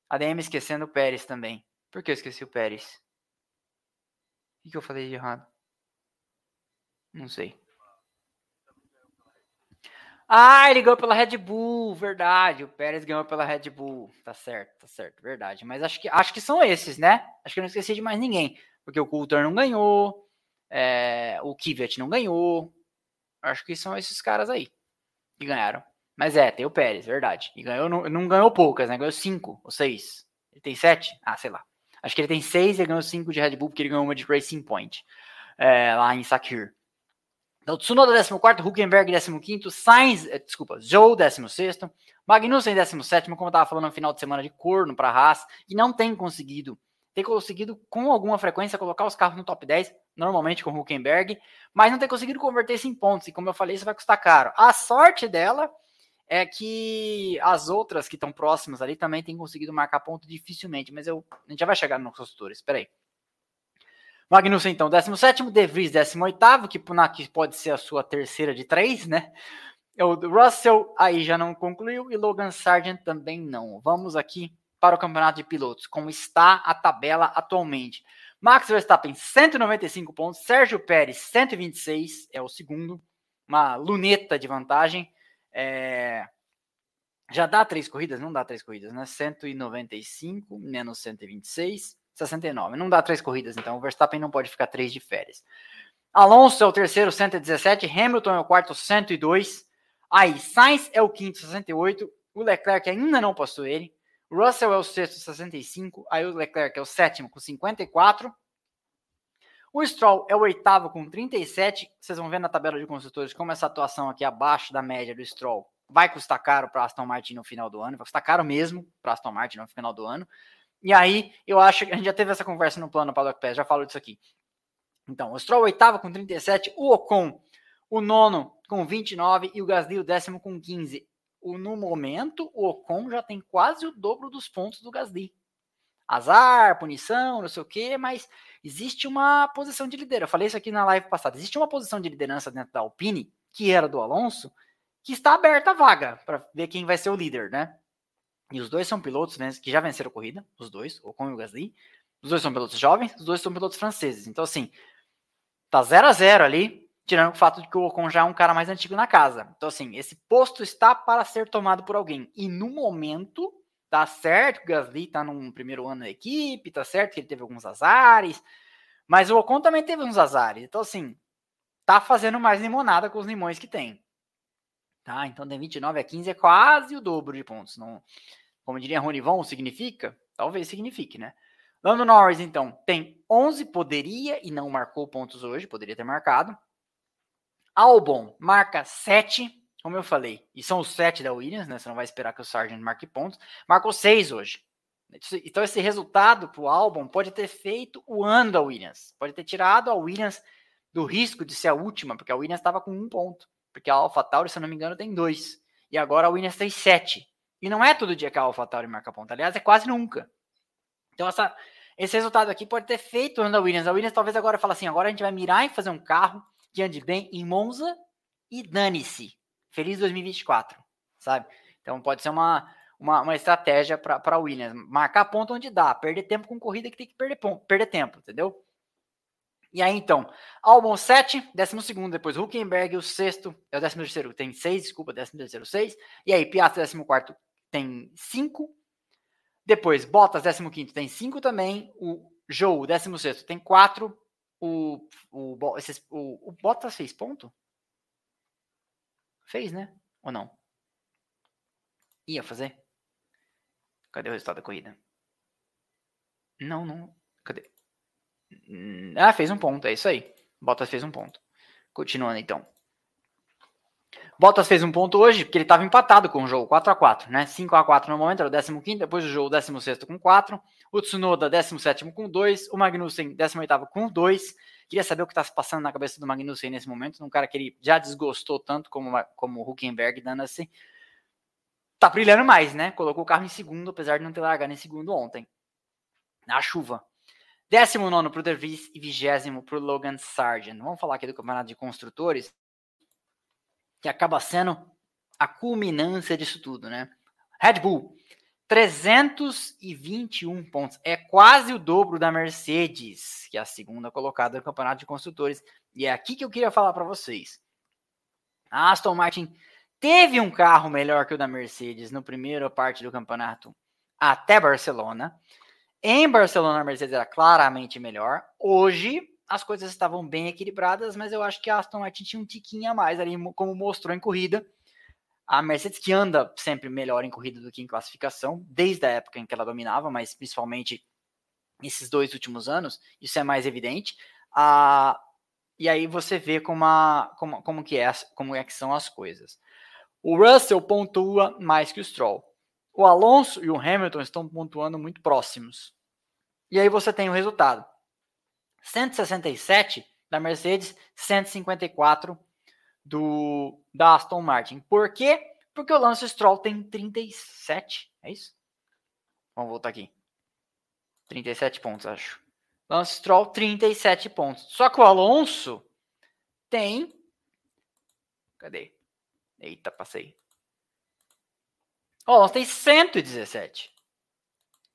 A DM esquecendo o Pérez também. Por que eu esqueci o Pérez? O que eu falei de errado? Não sei. Ah, ele ganhou pela Red Bull, verdade. O Pérez ganhou pela Red Bull. Tá certo, tá certo, verdade. Mas acho que, acho que são esses, né? Acho que eu não esqueci de mais ninguém. Porque o Coulter não ganhou, é, o Kivet não ganhou. Acho que são esses caras aí que ganharam. Mas é, tem o Pérez, verdade. E ganhou, não, não ganhou poucas, né? Ganhou cinco ou seis. Ele tem sete? Ah, sei lá. Acho que ele tem seis e ganhou cinco de Red Bull, porque ele ganhou uma de Racing Point, é, lá em Sakir. Então, Tsunoda 14, Huckenberg 15, Sainz, eh, desculpa, Zhou 16, Magnussen 17, como eu estava falando no final de semana de corno para a Haas, e não tem conseguido, tem conseguido com alguma frequência colocar os carros no top 10, normalmente com Huckenberg, mas não tem conseguido converter isso em pontos, e como eu falei, isso vai custar caro. A sorte dela é que as outras que estão próximas ali também têm conseguido marcar ponto dificilmente, mas eu, a gente já vai chegar nos construtores, espera aí. Magnussen, então, 17º, De Vries, 18º, que, que pode ser a sua terceira de três, né? O Russell aí já não concluiu e Logan Sargent também não. Vamos aqui para o campeonato de pilotos, como está a tabela atualmente. Max Verstappen, 195 pontos. Sérgio Pérez, 126, é o segundo. Uma luneta de vantagem. É... Já dá três corridas? Não dá três corridas, né? 195 menos 126. 69. Não dá três corridas, então o Verstappen não pode ficar três de férias. Alonso é o terceiro, 117. Hamilton é o quarto, 102. Aí, Sainz é o quinto, 68. O Leclerc ainda não passou ele. Russell é o sexto, 65. Aí o Leclerc é o sétimo, com 54. O Stroll é o oitavo, com 37. Vocês vão ver na tabela de construtores como essa atuação aqui abaixo da média do Stroll vai custar caro para Aston Martin no final do ano. Vai custar caro mesmo para Aston Martin no final do ano. E aí, eu acho que a gente já teve essa conversa no plano Paddock Pass, já falo disso aqui. Então, o Stroll oitavo com 37, o Ocon o nono com 29 e o Gasly o décimo com 15. O, no momento, o Ocon já tem quase o dobro dos pontos do Gasly. Azar, punição, não sei o quê, mas existe uma posição de liderança. Eu falei isso aqui na live passada. Existe uma posição de liderança dentro da Alpine, que era do Alonso, que está aberta a vaga para ver quem vai ser o líder, né? E os dois são pilotos né, que já venceram corrida, os dois, o Ocon e o Gasly. Os dois são pilotos jovens, os dois são pilotos franceses. Então, assim, tá 0 a 0 ali, tirando o fato de que o Ocon já é um cara mais antigo na casa. Então, assim, esse posto está para ser tomado por alguém. E no momento, tá certo que o Gasly tá num primeiro ano da equipe, tá certo que ele teve alguns azares, mas o Ocon também teve uns azares. Então, assim, tá fazendo mais limonada com os limões que tem. Tá? Então, de 29 a 15 é quase o dobro de pontos. Não, como diria Ronivon, significa? Talvez signifique, né? Lando Norris, então, tem 11, poderia e não marcou pontos hoje, poderia ter marcado. Albon marca 7, como eu falei, e são os 7 da Williams, né? Você não vai esperar que o Sargent marque pontos. Marcou 6 hoje. Então, esse resultado para o Albon pode ter feito o ano da Williams. Pode ter tirado a Williams do risco de ser a última, porque a Williams estava com um ponto. Porque a AlphaTauri, se eu não me engano, tem dois. E agora a Williams tem sete. E não é todo dia que a AlphaTauri marca ponta. Aliás, é quase nunca. Então, essa, esse resultado aqui pode ter feito o da Williams. A Williams talvez agora fale assim: agora a gente vai mirar em fazer um carro que ande bem em Monza e dane-se. Feliz 2024, sabe? Então pode ser uma, uma, uma estratégia para a Williams. Marcar ponto onde dá, perder tempo com corrida que tem que perder, ponto, perder tempo, entendeu? E aí, então, Albon 7, 12 depois Huckenberg, o sexto, é o 13 terceiro, tem 6, desculpa, 13 terceiro, 6. E aí, Piastri, 14 tem 5. Depois, Bottas, 15 tem 5 também. O Joe, 16 tem 4. O, o, esses, o, o Bottas fez ponto? Fez, né? Ou não? Ia fazer? Cadê o resultado da corrida? Não, não. Cadê? Hum, ah, fez um ponto, é isso aí. Bottas fez um ponto. Continuando então. Bottas fez um ponto hoje, porque ele estava empatado com o jogo, 4 a 4 né? 5 a 4 no momento, era o 15, depois o jogo 16 com 4, o Tsunoda 17 com 2, o Magnussen 18 com 2. Queria saber o que está se passando na cabeça do Magnussen nesse momento, um cara que ele já desgostou tanto como, como o Huckenberg, dando assim. Tá brilhando mais, né? Colocou o carro em segundo, apesar de não ter largado em segundo ontem. Na chuva. 19 para o De Vries e 20 para o Logan Sargent. Vamos falar aqui do campeonato de construtores, que acaba sendo a culminância disso tudo, né? Red Bull, 321 pontos. É quase o dobro da Mercedes, que é a segunda colocada no campeonato de construtores. E é aqui que eu queria falar para vocês. A Aston Martin teve um carro melhor que o da Mercedes no primeiro parte do campeonato até Barcelona. Em Barcelona, a Mercedes era claramente melhor. Hoje, as coisas estavam bem equilibradas, mas eu acho que a Aston Martin tinha um tiquinho a mais ali, como mostrou em corrida. A Mercedes que anda sempre melhor em corrida do que em classificação, desde a época em que ela dominava, mas principalmente nesses dois últimos anos, isso é mais evidente. A e aí você vê como, a, como, como, que é, como é que são as coisas. O Russell pontua mais que o Stroll. O Alonso e o Hamilton estão pontuando muito próximos. E aí você tem o resultado. 167 da Mercedes, 154 do da Aston Martin. Por quê? Porque o Lance Stroll tem 37, é isso? Vamos voltar aqui. 37 pontos, acho. Lance Stroll, 37 pontos. Só que o Alonso tem. Cadê? Eita, passei. O Alonso tem 117.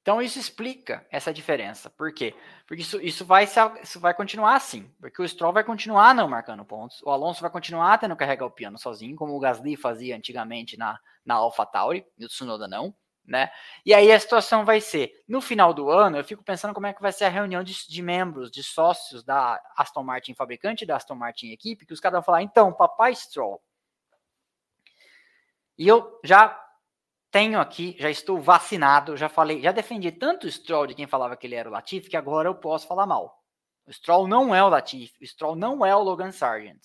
Então isso explica essa diferença. Por quê? Porque isso, isso, vai, isso vai continuar assim. Porque o Stroll vai continuar não marcando pontos. O Alonso vai continuar tendo que carregar o piano sozinho, como o Gasly fazia antigamente na, na AlphaTauri, e o Tsunoda não né? E aí a situação vai ser, no final do ano, eu fico pensando como é que vai ser a reunião de, de membros, de sócios da Aston Martin fabricante, da Aston Martin equipe, que os caras vão falar, então, papai Stroll. E eu já tenho aqui, já estou vacinado, já falei, já defendi tanto o Stroll de quem falava que ele era o Latifi, que agora eu posso falar mal. O Stroll não é o Latifi, o Stroll não é o Logan Sargent.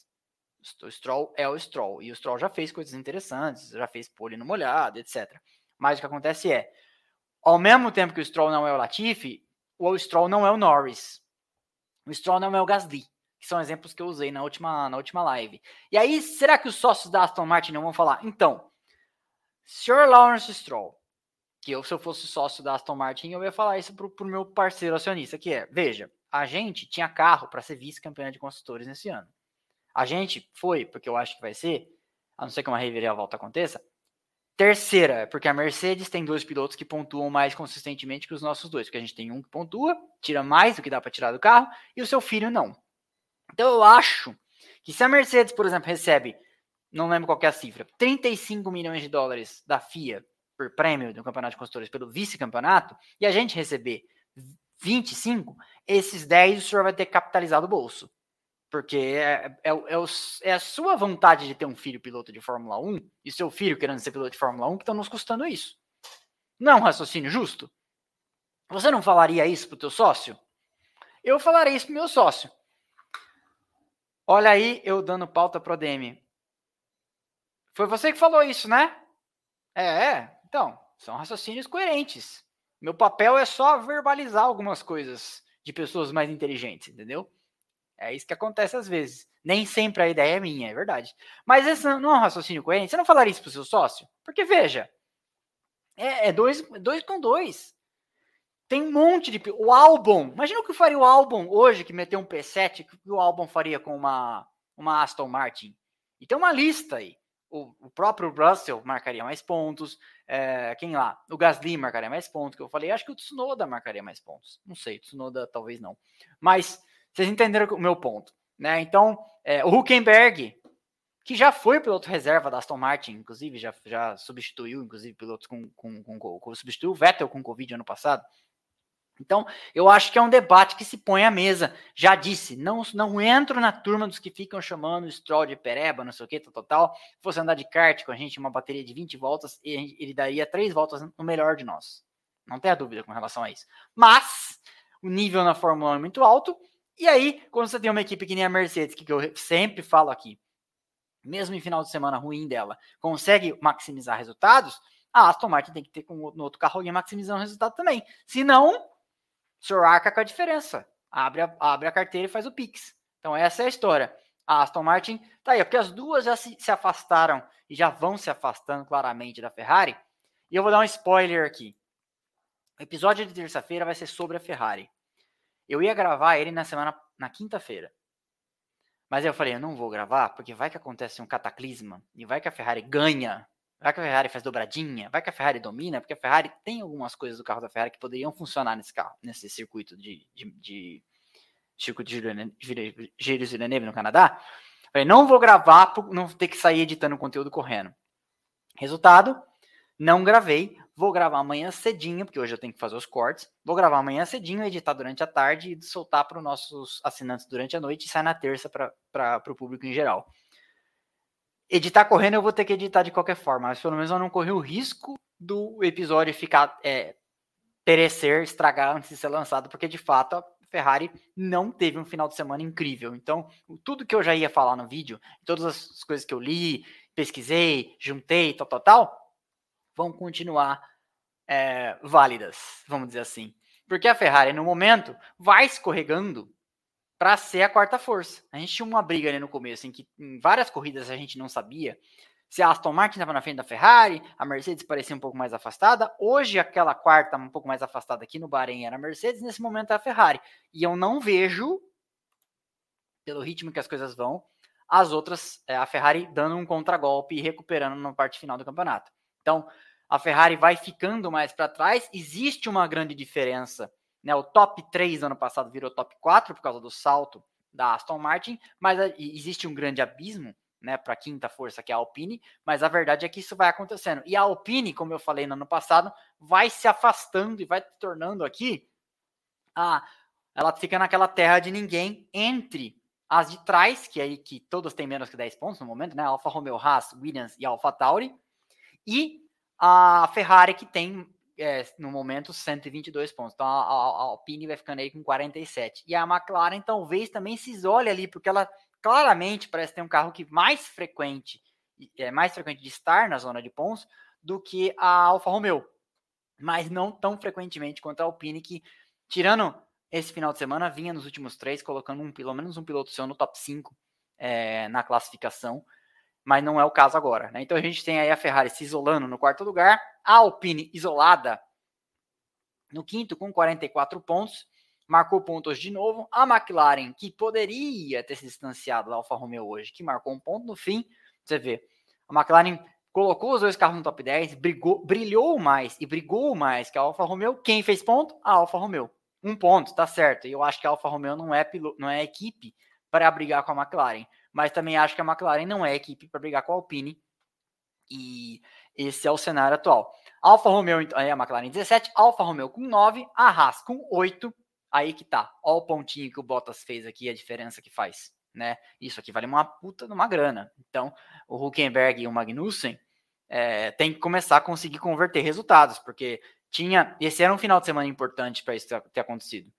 O Stroll é o Stroll. E o Stroll já fez coisas interessantes, já fez pole no molhado, etc. Mas o que acontece é, ao mesmo tempo que o Stroll não é o Latifi, o Stroll não é o Norris. O Stroll não é o Gasly, que são exemplos que eu usei na última, na última live. E aí, será que os sócios da Aston Martin não vão falar? Então, Sr. Lawrence Stroll, que eu, se eu fosse sócio da Aston Martin, eu ia falar isso pro, pro meu parceiro acionista, que é, veja, a gente tinha carro para ser vice-campeão de construtores nesse ano. A gente foi, porque eu acho que vai ser, a não ser que uma reviravolta aconteça, Terceira, porque a Mercedes tem dois pilotos que pontuam mais consistentemente que os nossos dois, porque a gente tem um que pontua, tira mais do que dá para tirar do carro, e o seu filho não. Então eu acho que se a Mercedes, por exemplo, recebe, não lembro qual é a cifra, 35 milhões de dólares da FIA por prêmio do Campeonato de Construtores pelo vice-campeonato, e a gente receber 25, esses 10 o senhor vai ter capitalizado o bolso. Porque é, é, é, é, a sua vontade de ter um filho piloto de Fórmula 1 e seu filho querendo ser piloto de Fórmula 1 que estão nos custando isso. Não é um raciocínio justo? Você não falaria isso pro teu sócio? Eu falaria isso pro meu sócio. Olha aí, eu dando pauta pro DM. Foi você que falou isso, né? É, é. Então, são raciocínios coerentes. Meu papel é só verbalizar algumas coisas de pessoas mais inteligentes, entendeu? É isso que acontece às vezes. Nem sempre a ideia é minha, é verdade. Mas esse não é um raciocínio coerente. Você não falaria isso pro seu sócio? Porque, veja, é, é dois, dois com dois. Tem um monte de. O álbum. Imagina o que faria o álbum hoje, que meteu um P7, o que o álbum faria com uma, uma Aston Martin. E tem uma lista aí. O, próprio Russell marcaria mais pontos. É, quem lá? O Gasly marcaria mais pontos, que eu falei. Acho que o Tsunoda marcaria mais pontos. Não sei, Tsunoda talvez não. Mas vocês entenderam o meu ponto, né? Então, é, o Huckenberg, que já foi piloto reserva da Aston Martin, inclusive, já, já substituiu, inclusive, pilotos com, com, com, com substituiu o Vettel com Covid ano passado. Então, eu acho que é um debate que se põe à mesa. Já disse, não, não entro na turma dos que ficam chamando o Stroll de pereba, não sei o que, tal, tal, tal. Se fosse andar de kart com a gente, uma bateria de 20 voltas, ele daria três voltas no melhor de nós. Não tenha dúvida com relação a isso. Mas, o nível na Fórmula 1 é muito alto, e aí, quando você tem uma equipe que nem a Mercedes, que eu sempre falo aqui, mesmo em final de semana ruim dela, consegue maximizar resultados, a Aston Martin tem que ter com, no outro carro alguém maximizando o resultado também. Se não, arca com a diferença. Abre a, abre a carteira e faz o Pix. Então essa é a história. A Aston Martin tá aí, porque as duas já se, se afastaram e já vão se afastando claramente da Ferrari. E eu vou dar um spoiler aqui. O episódio de terça-feira vai ser sobre a Ferrari. Eu ia gravar ele na semana, na quinta-feira. Mas eu falei, eu não vou gravar, porque vai que acontece um cataclisma, e vai que a Ferrari ganha, vai que a Ferrari faz dobradinha, vai que a Ferrari domina, porque a Ferrari tem algumas coisas do carro da Ferrari que poderiam funcionar nesse carro, nesse circuito de, de, de circuito de neve no Canadá. Falei, não vou gravar, não ter que sair editando conteúdo correndo. Resultado, não gravei, Vou gravar amanhã cedinho, porque hoje eu tenho que fazer os cortes. Vou gravar amanhã cedinho, editar durante a tarde e soltar para os nossos assinantes durante a noite e sai na terça para o público em geral. Editar correndo eu vou ter que editar de qualquer forma, mas pelo menos eu não corri o risco do episódio ficar é, perecer, estragar antes de ser lançado, porque de fato a Ferrari não teve um final de semana incrível. Então, tudo que eu já ia falar no vídeo, todas as coisas que eu li, pesquisei, juntei, tal, tal, tal, vão continuar é, válidas, vamos dizer assim. Porque a Ferrari, no momento, vai escorregando para ser a quarta força. A gente tinha uma briga ali no começo, em que em várias corridas a gente não sabia se a Aston Martin estava na frente da Ferrari, a Mercedes parecia um pouco mais afastada. Hoje, aquela quarta um pouco mais afastada aqui no Bahrein era a Mercedes, nesse momento é a Ferrari. E eu não vejo, pelo ritmo que as coisas vão, as outras, é, a Ferrari dando um contragolpe e recuperando na parte final do campeonato. Então, a Ferrari vai ficando mais para trás. Existe uma grande diferença. Né? O top 3 do ano passado virou top 4 por causa do salto da Aston Martin, mas existe um grande abismo né, para a quinta força, que é a Alpine, mas a verdade é que isso vai acontecendo. E a Alpine, como eu falei no ano passado, vai se afastando e vai se tornando aqui a ela fica naquela terra de ninguém entre as de trás, que aí que todas têm menos que 10 pontos no momento, né? Alfa Romeo, Haas, Williams e Alfa Tauri, e a Ferrari que tem é, no momento 122 pontos. Então a, a, a Alpine vai ficando aí com 47. E a McLaren talvez também se isole ali, porque ela claramente parece ter um carro que mais frequente é mais frequente de estar na zona de pontos do que a Alfa Romeo, mas não tão frequentemente quanto a Alpine que tirando esse final de semana vinha nos últimos três colocando um pelo menos um piloto seu no top 5 é, na classificação, mas não é o caso agora. Né? Então a gente tem aí a Ferrari se isolando no quarto lugar, a Alpine isolada no quinto com 44 pontos marcou pontos de novo. A McLaren, que poderia ter se distanciado da Alfa Romeo hoje, que marcou um ponto no fim. Você vê, a McLaren colocou os dois carros no top 10, brigou, brilhou mais e brigou mais que a Alfa Romeo. Quem fez ponto? A Alfa Romeo. Um ponto, tá certo. E eu acho que a Alfa Romeo não é, piloto, não é equipe para brigar com a McLaren. Mas também acho que a McLaren não é equipe para brigar com a Alpine. E esse é o cenário atual. Alfa Romeo, aí a McLaren 17, Alfa Romeo com 9, a Haas com 8, Aí que tá. Ó o pontinho que o Bottas fez aqui, a diferença que faz. Né? Isso aqui vale uma puta de uma grana. Então, o Huckenberg e o Magnussen é, tem que começar a conseguir converter resultados, porque tinha. Esse era um final de semana importante para isso ter acontecido.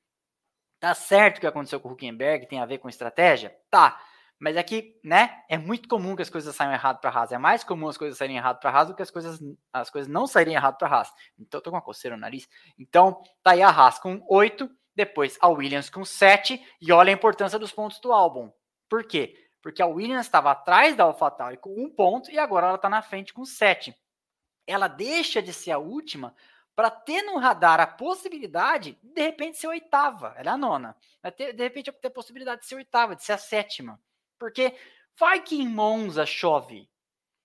Tá certo que aconteceu com o Huckenberg, tem a ver com estratégia? Tá. Mas é que, né, é muito comum que as coisas saiam errado para Haas. É mais comum as coisas saírem errado para Haas do que as coisas, as coisas não saírem errado para Haas. Então, tô com uma coceira no nariz. Então, tá aí a Haas com 8 depois a Williams com 7, e olha a importância dos pontos do álbum. Por quê? Porque a Williams estava atrás da AlphaTauri com um ponto e agora ela está na frente com 7. Ela deixa de ser a última para ter no radar a possibilidade de, de repente ser oitava. Ela é a nona. Ter, de repente ter a possibilidade de ser oitava, de ser a sétima. Porque vai que em Monza chove.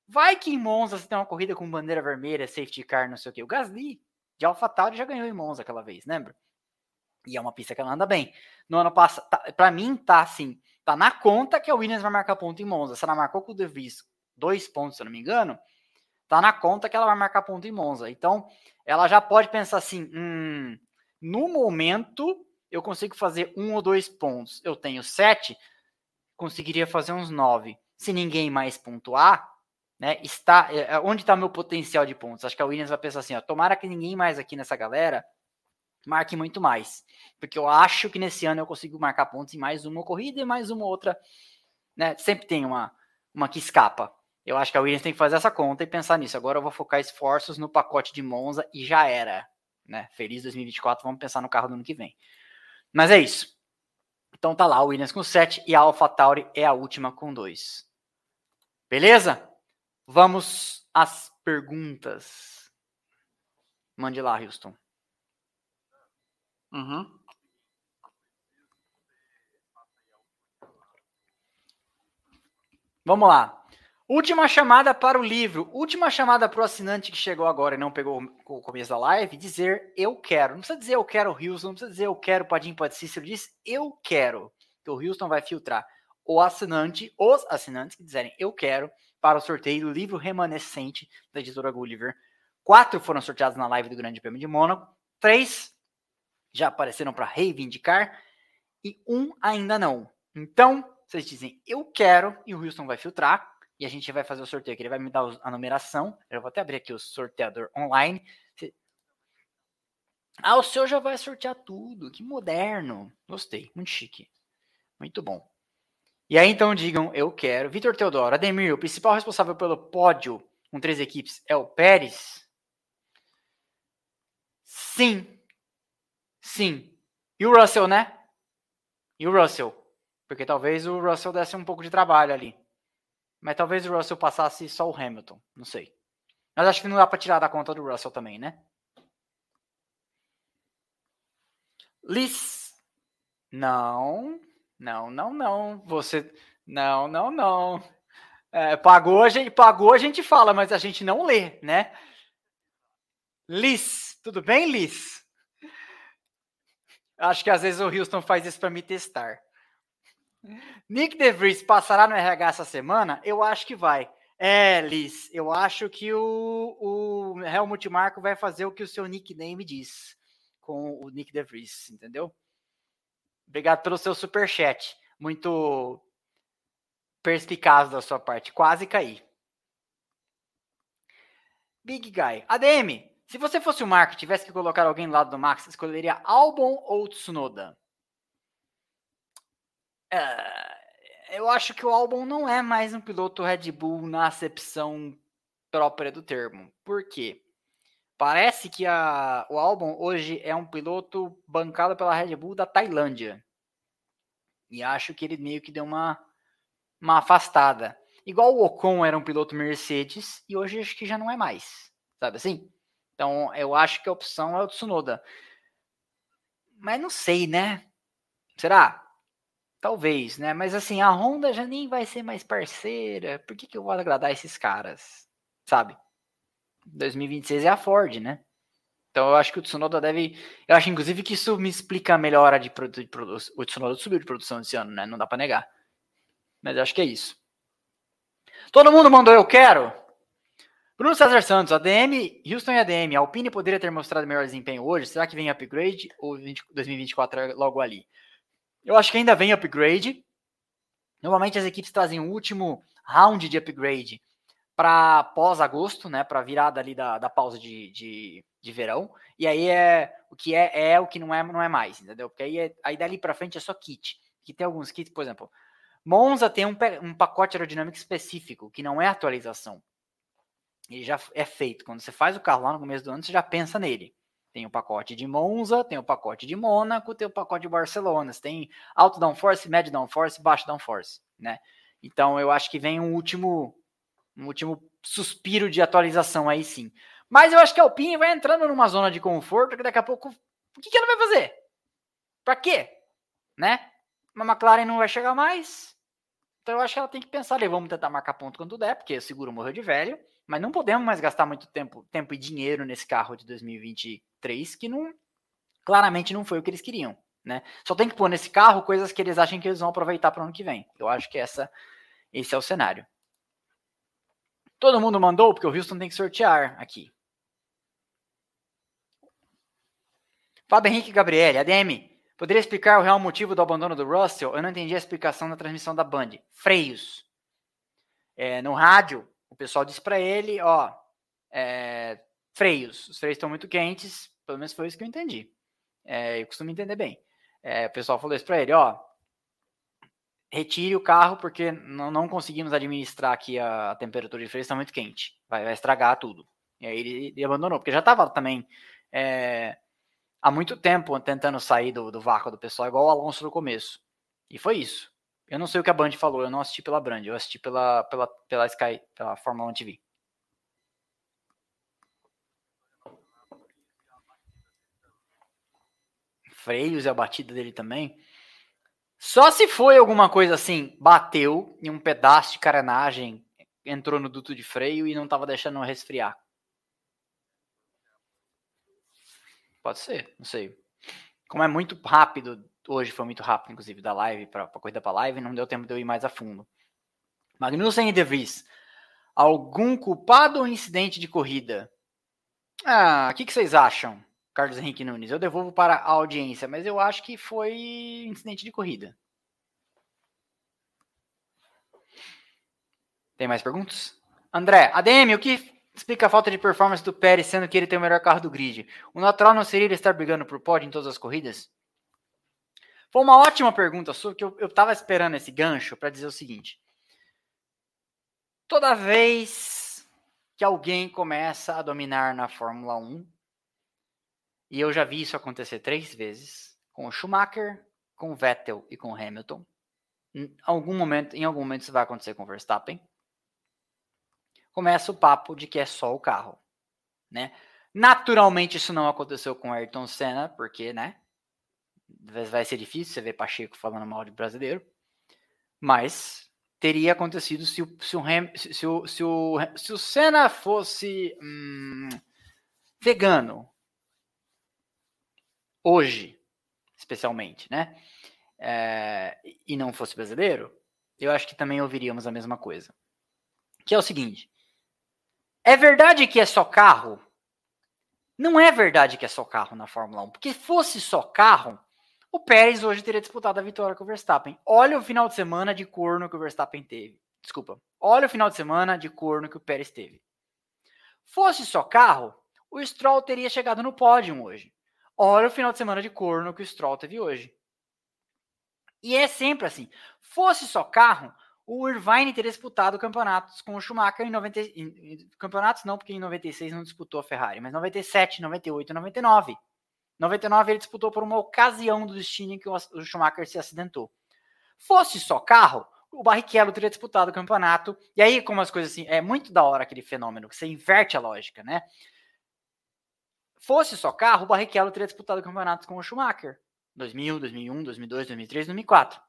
Vai que em Monza você tem uma corrida com bandeira vermelha, safety car, não sei o quê. O Gasly de AlphaTauri já ganhou em Monza aquela vez, lembra? E é uma pista que ela anda bem. No ano passado, tá, para mim, tá assim, tá na conta que a Williams vai marcar ponto em Monza. Se ela marcou com o De Vries dois pontos, se eu não me engano, tá na conta que ela vai marcar ponto em Monza. Então, ela já pode pensar assim: hum, no momento eu consigo fazer um ou dois pontos. Eu tenho sete, conseguiria fazer uns nove. Se ninguém mais pontuar, né, está é, é onde está meu potencial de pontos? Acho que a Williams vai pensar assim: ó, tomara que ninguém mais aqui nessa galera marque muito mais. Porque eu acho que nesse ano eu consigo marcar pontos em mais uma corrida e mais uma outra. Né? Sempre tem uma, uma que escapa. Eu acho que a Williams tem que fazer essa conta e pensar nisso. Agora eu vou focar esforços no pacote de Monza e já era. Né? Feliz 2024, vamos pensar no carro do ano que vem. Mas é isso. Então tá lá, a Williams com 7 e a AlphaTauri é a última com 2. Beleza? Vamos às perguntas. Mande lá, Houston. Uhum. Vamos lá. Última chamada para o livro. Última chamada para o assinante que chegou agora e não pegou o começo da live. Dizer eu quero. Não precisa dizer eu quero Houston. Não precisa dizer eu quero Padim Pode Cícero. Diz eu quero. Que o Houston vai filtrar o assinante, os assinantes que dizerem eu quero para o sorteio do livro remanescente da editora Gulliver. Quatro foram sorteados na live do Grande Prêmio de Mônaco. Três já apareceram para reivindicar e um ainda não. Então, vocês dizem eu quero e o Wilson vai filtrar e a gente vai fazer o sorteio. Ele vai me dar a numeração. Eu vou até abrir aqui o sorteador online. Ah, o seu já vai sortear tudo. Que moderno. Gostei. Muito chique. Muito bom. E aí então digam, eu quero. Vitor Teodoro, Ademir, o principal responsável pelo pódio com três equipes é o Pérez? Sim. Sim. E o Russell, né? E o Russell? Porque talvez o Russell desse um pouco de trabalho ali. Mas talvez o Russell passasse só o Hamilton. Não sei. Mas acho que não dá para tirar da conta do Russell também, né? Liz. Não. Não, não, não. Você. Não, não, não. É, pagou, a gente, pagou, a gente fala, mas a gente não lê, né? Liz. Tudo bem, Liz? Acho que às vezes o Houston faz isso para me testar. Nick DeVries passará no RH essa semana? Eu acho que vai. É, Liz, eu acho que o, o Helmut Marko vai fazer o que o seu nickname diz com o Nick DeVries, entendeu? Obrigado pelo seu super chat. Muito perspicaz da sua parte. Quase caí. Big Guy. ADM, se você fosse o Mark e tivesse que colocar alguém do lado do Max, escolheria Albon ou Tsunoda? É, eu acho que o Albon não é mais um piloto Red Bull na acepção própria do termo. Por quê? Parece que a, o Albon hoje é um piloto bancado pela Red Bull da Tailândia. E acho que ele meio que deu uma, uma afastada. Igual o Ocon era um piloto Mercedes e hoje acho que já não é mais. Sabe assim? Então, eu acho que a opção é o Tsunoda. Mas não sei, né? Será? Talvez, né? Mas assim, a Honda já nem vai ser mais parceira. Por que, que eu vou agradar esses caras? Sabe? 2026 é a Ford, né? Então eu acho que o Tsunoda deve. Eu acho, inclusive, que isso me explica a melhora de, produ... de produção. O Tsunoda subiu de produção esse ano, né? Não dá para negar. Mas eu acho que é isso. Todo mundo mandou eu quero? Bruno César Santos, ADM, Houston e ADM, a Alpine poderia ter mostrado melhor desempenho hoje? Será que vem upgrade ou 20, 2024 é logo ali? Eu acho que ainda vem upgrade. Normalmente as equipes trazem o último round de upgrade para pós-agosto, né? Para virada ali da, da pausa de, de, de, verão. E aí é o que é, é o que não é, não é mais, entendeu? Porque aí, é, aí dali para frente é só kit. Que tem alguns kits, por exemplo, Monza tem um, um pacote aerodinâmico específico, que não é atualização ele já é feito. Quando você faz o carro lá no começo do ano, você já pensa nele. Tem o pacote de Monza, tem o pacote de Mônaco, tem o pacote de Barcelona. Você tem alto downforce, médio downforce, baixo downforce, né? Então eu acho que vem um último, um último suspiro de atualização aí sim. Mas eu acho que a Alpine vai entrando numa zona de conforto que daqui a pouco, o que, que ela vai fazer? Para quê? Né? Uma McLaren não vai chegar mais. Então eu acho que ela tem que pensar ali, vamos tentar marcar ponto quando der, porque o seguro morreu de velho. Mas não podemos mais gastar muito tempo, tempo e dinheiro nesse carro de 2023, que não claramente não foi o que eles queriam. Né? Só tem que pôr nesse carro coisas que eles acham que eles vão aproveitar para o ano que vem. Eu acho que essa, esse é o cenário. Todo mundo mandou, porque o Houston tem que sortear aqui. Fábio Henrique Gabriele, ADM, poderia explicar o real motivo do abandono do Russell? Eu não entendi a explicação da transmissão da Band. Freios. É, no rádio, pessoal disse para ele, ó, é, freios, os freios estão muito quentes, pelo menos foi isso que eu entendi. É, eu costumo entender bem. É, o pessoal falou isso para ele, ó, retire o carro porque não, não conseguimos administrar aqui a, a temperatura de freio, está muito quente, vai, vai, estragar tudo. E aí ele, ele abandonou, porque já estava também é, há muito tempo tentando sair do, do vácuo do pessoal, igual o Alonso no começo. E foi isso. Eu não sei o que a Band falou, eu não assisti pela Band, eu assisti pela, pela, pela Sky, pela Fórmula 1 TV. Freios e a batida dele também. Só se foi alguma coisa assim, bateu em um pedaço de carenagem, entrou no duto de freio e não estava deixando resfriar. Pode ser, não sei. Como é muito rápido hoje foi muito rápido, inclusive, da live para a corrida para live, não deu tempo de eu ir mais a fundo. Magnussen e De Vries. Algum culpado ou incidente de corrida? Ah, o que, que, vocês acham, Carlos Henrique Nunes? Eu devolvo para a audiência, mas eu acho que foi incidente de corrida. Tem mais perguntas? André, ADM, o que explica a falta de performance do Pérez, sendo que ele tem o melhor carro do grid. O natural não seria ele estar brigando por pódio em todas as corridas? Foi uma ótima pergunta sua, que eu, eu tava esperando esse gancho para dizer o seguinte. Toda vez que alguém começa a dominar na Fórmula 1, e eu já vi isso acontecer três vezes, com o Schumacher, com o Vettel e com o Hamilton. Em algum momento, em algum momento isso vai acontecer com o Verstappen. Começa o papo de que é só o carro, né? Naturalmente isso não aconteceu com o Ayrton Senna, porque, né? Vai ser difícil você ver Pacheco falando mal de brasileiro. Mas teria acontecido se o, se o, se o, se o, se o Senna fosse hum, vegano, hoje, especialmente, né? É, e não fosse brasileiro, eu acho que também ouviríamos a mesma coisa. Que é o seguinte: é verdade que é só carro? Não é verdade que é só carro na Fórmula 1, porque fosse só carro, o Pérez hoje teria disputado a vitória com o Verstappen. Olha o final de semana de corno que o Verstappen teve. Desculpa. Olha o final de semana de corno que o Pérez teve. Fosse só carro, o Stroll teria chegado no pódio hoje. Olha o final de semana de corno que o Stroll teve hoje. E é sempre assim. Fosse só carro, o Irvine teria disputado campeonatos com o Schumacher em 90. Em, campeonatos não, porque em 96 não disputou a Ferrari, mas 97, 98, 99. 99 ele disputou por uma ocasião do destino em que o Schumacher se acidentou. Fosse só carro, o Barrichello teria disputado o campeonato. E aí, como as coisas assim, é muito da hora aquele fenômeno, que você inverte a lógica, né? Fosse só carro, o Barrichello teria disputado campeonatos com o Schumacher. 2000, 2001, 2002, 2003, 2004.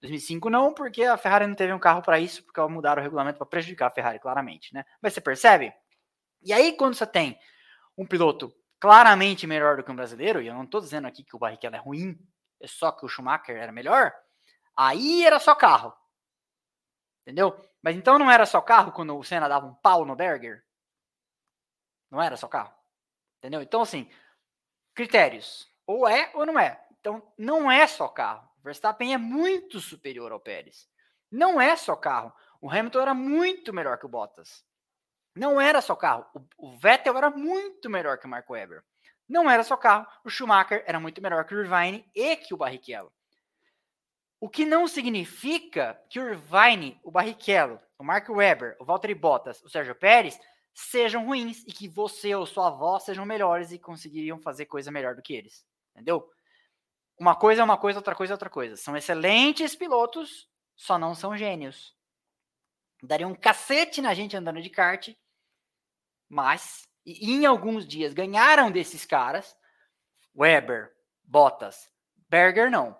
2005 não, porque a Ferrari não teve um carro para isso, porque mudaram o regulamento para prejudicar a Ferrari, claramente, né? Mas você percebe? E aí, quando você tem um piloto claramente melhor do que um brasileiro, e eu não estou dizendo aqui que o Barrichello é ruim, é só que o Schumacher era melhor, aí era só carro. Entendeu? Mas então não era só carro quando o Senna dava um pau no Berger? Não era só carro? Entendeu? Então, assim, critérios. Ou é ou não é. Então, não é só carro. O Verstappen é muito superior ao Pérez. Não é só carro. O Hamilton era muito melhor que o Bottas. Não era só carro. O, o Vettel era muito melhor que o Marco Webber. Não era só carro. O Schumacher era muito melhor que o Irvine e que o Barrichello. O que não significa que o Irvine, o Barrichello, o Mark Webber, o Valtteri Bottas, o Sérgio Pérez sejam ruins e que você ou sua avó sejam melhores e conseguiriam fazer coisa melhor do que eles. Entendeu? Uma coisa é uma coisa, outra coisa é outra coisa. São excelentes pilotos, só não são gênios. Daria um cacete na gente andando de kart, mas e em alguns dias ganharam desses caras. Weber, Bottas, Berger não.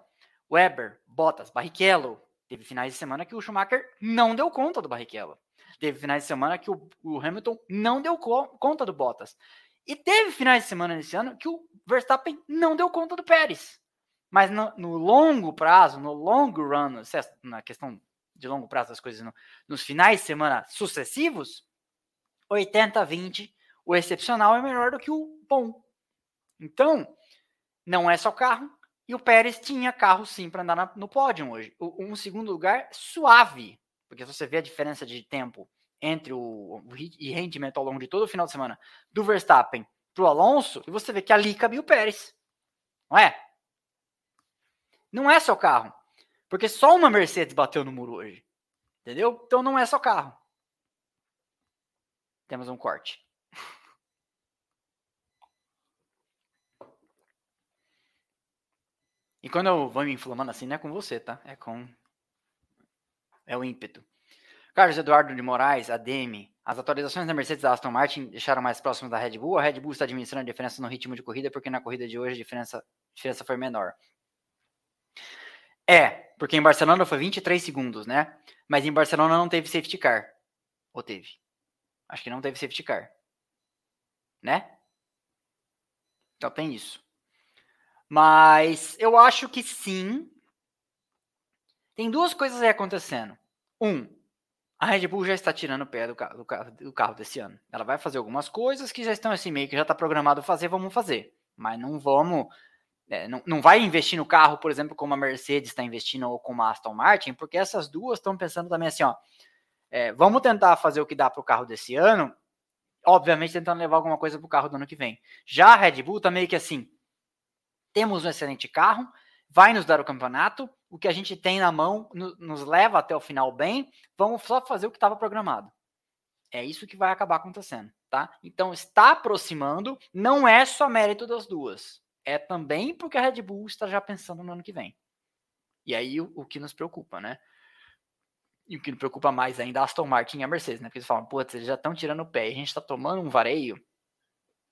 Weber, Bottas, Barrichello. Teve finais de semana que o Schumacher não deu conta do Barrichello. Teve finais de semana que o, o Hamilton não deu co conta do Bottas. E teve finais de semana nesse ano que o Verstappen não deu conta do Pérez. Mas no, no longo prazo, no long run, na questão de longo prazo das coisas, no, nos finais de semana sucessivos, 80-20, o excepcional é melhor do que o bom. Então, não é só carro. E o Pérez tinha carro sim para andar na, no pódio hoje. O, um segundo lugar suave. Porque se você vê a diferença de tempo entre o, o e rendimento ao longo de todo o final de semana do Verstappen para o Alonso, e você vê que ali cabia o Pérez. Não é? Não é só carro. Porque só uma Mercedes bateu no muro hoje. Entendeu? Então não é só carro. Temos um corte. E quando eu vou me inflamando assim, não é com você, tá? É com é o ímpeto. Carlos Eduardo de Moraes, ADM. As atualizações da Mercedes e da Aston Martin deixaram mais próximo da Red Bull. A Red Bull está administrando a diferença no ritmo de corrida, porque na corrida de hoje a diferença, a diferença foi menor. É, porque em Barcelona foi 23 segundos, né? Mas em Barcelona não teve safety car. Ou teve? Acho que não teve safety car. Né? Então tem isso. Mas eu acho que sim, tem duas coisas aí acontecendo. Um, a Red Bull já está tirando o pé do carro, do carro, do carro desse ano. Ela vai fazer algumas coisas que já estão assim, meio que já está programado fazer, vamos fazer. Mas não vamos. É, não, não vai investir no carro, por exemplo, como a Mercedes está investindo ou como a Aston Martin, porque essas duas estão pensando também assim, ó. É, vamos tentar fazer o que dá para o carro desse ano obviamente tentando levar alguma coisa para o carro do ano que vem. Já a Red Bull tá meio que assim: temos um excelente carro, vai nos dar o campeonato, o que a gente tem na mão no, nos leva até o final bem, vamos só fazer o que estava programado. É isso que vai acabar acontecendo, tá? Então está aproximando, não é só mérito das duas, é também porque a Red Bull está já pensando no ano que vem. E aí o, o que nos preocupa, né? E o que nos preocupa mais ainda, a Aston Martin e a Mercedes, né? Porque eles falam, putz, eles já estão tirando o pé e a gente está tomando um vareio.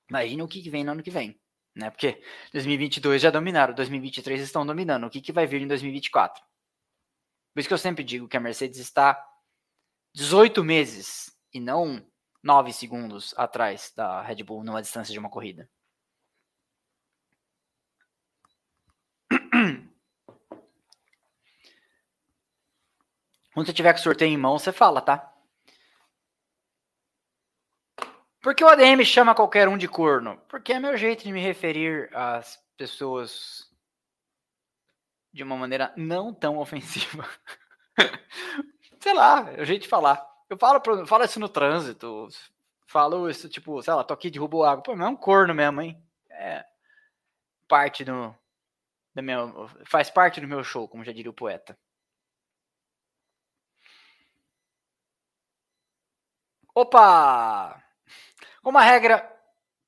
Imagina o que, que vem no ano que vem, né? Porque 2022 já dominaram, 2023 estão dominando. O que, que vai vir em 2024? Por isso que eu sempre digo que a Mercedes está 18 meses e não 9 segundos atrás da Red Bull numa distância de uma corrida. Quando você tiver com o sorteio em mão, você fala, tá? Por que o ADM chama qualquer um de corno? Porque é meu jeito de me referir às pessoas de uma maneira não tão ofensiva. [laughs] sei lá, é o jeito de falar. Eu falo, falo isso no trânsito. Falo isso, tipo, sei lá, tô aqui derrubou água. Pô, mas é um corno mesmo, hein? É parte do. do meu, faz parte do meu show, como já diria o poeta. Opa! Como a regra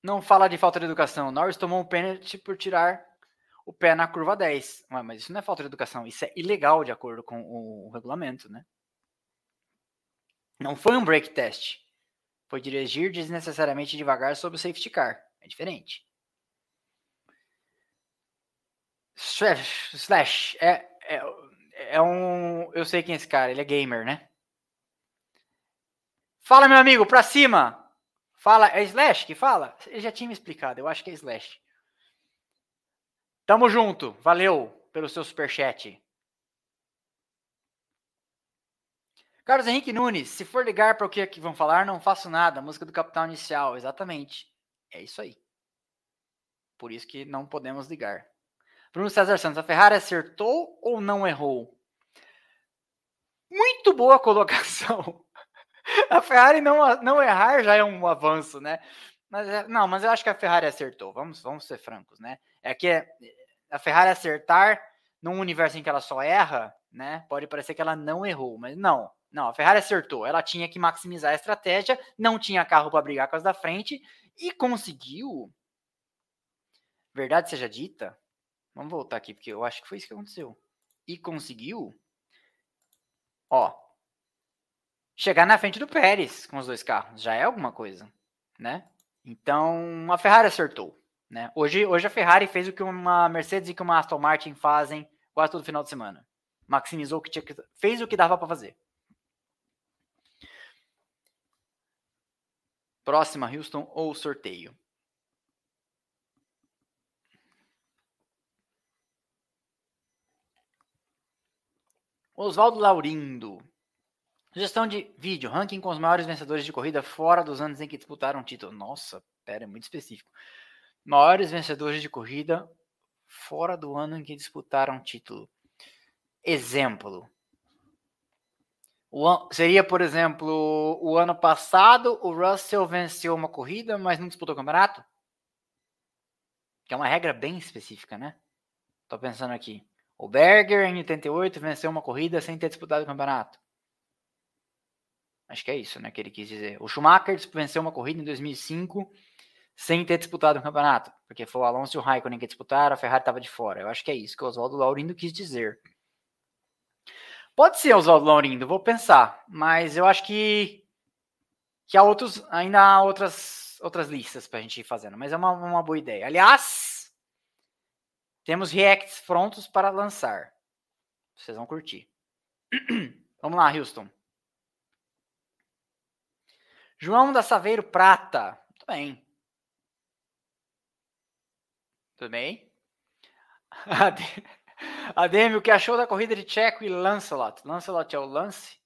não fala de falta de educação, Norris tomou um pênalti por tirar o pé na curva 10. Ué, mas isso não é falta de educação, isso é ilegal de acordo com o regulamento, né? Não foi um break test. Foi dirigir desnecessariamente devagar sob o safety car. É diferente. Slash, slash é, é, é um. Eu sei quem é esse cara, ele é gamer, né? Fala, meu amigo, pra cima. Fala, é Slash que fala? Ele já tinha me explicado, eu acho que é Slash. Tamo junto, valeu pelo seu superchat. Carlos Henrique Nunes, se for ligar para o que, que vão falar, não faço nada. Música do Capital Inicial, exatamente. É isso aí. Por isso que não podemos ligar. Bruno César Santos, a Ferrari acertou ou não errou? Muito boa colocação. [laughs] a Ferrari não, não errar já é um avanço, né? Mas, é, não, mas eu acho que a Ferrari acertou. Vamos, vamos ser francos, né? É que a Ferrari acertar num universo em que ela só erra, né? Pode parecer que ela não errou, mas não. Não, a Ferrari acertou. Ela tinha que maximizar a estratégia, não tinha carro para brigar com as da frente e conseguiu. Verdade seja dita, vamos voltar aqui porque eu acho que foi isso que aconteceu. E conseguiu, ó, chegar na frente do Pérez com os dois carros. Já é alguma coisa, né? Então, a Ferrari acertou, né? Hoje, hoje a Ferrari fez o que uma Mercedes e que uma Aston Martin fazem quase todo final de semana. Maximizou o que tinha que, fez o que dava para fazer. Próxima, Houston ou sorteio? Oswaldo Laurindo. Gestão de vídeo, ranking com os maiores vencedores de corrida fora dos anos em que disputaram o título. Nossa, pera, é muito específico. Maiores vencedores de corrida fora do ano em que disputaram o título. Exemplo. O, seria, por exemplo, o ano passado o Russell venceu uma corrida, mas não disputou o campeonato? Que é uma regra bem específica, né? Tô pensando aqui. O Berger, em 88, venceu uma corrida sem ter disputado o campeonato. Acho que é isso, né, que ele quis dizer. O Schumacher venceu uma corrida em 2005 sem ter disputado o campeonato, porque foi o Alonso e o Raikkonen que disputaram, a Ferrari estava de fora. Eu acho que é isso que o Oswaldo Laurindo quis dizer. Pode ser Oswaldo Laurindo, vou pensar, mas eu acho que que há outros, ainda há outras outras listas para a gente ir fazendo, mas é uma, uma boa ideia. Aliás, temos reacts prontos para lançar. Vocês vão curtir. [clears throat] Vamos lá, Houston. João da Saveiro Prata. Tudo bem. Tudo bem? [laughs] Ademir, o que achou da corrida de Checo e Lancelot? Lancelot é o lance?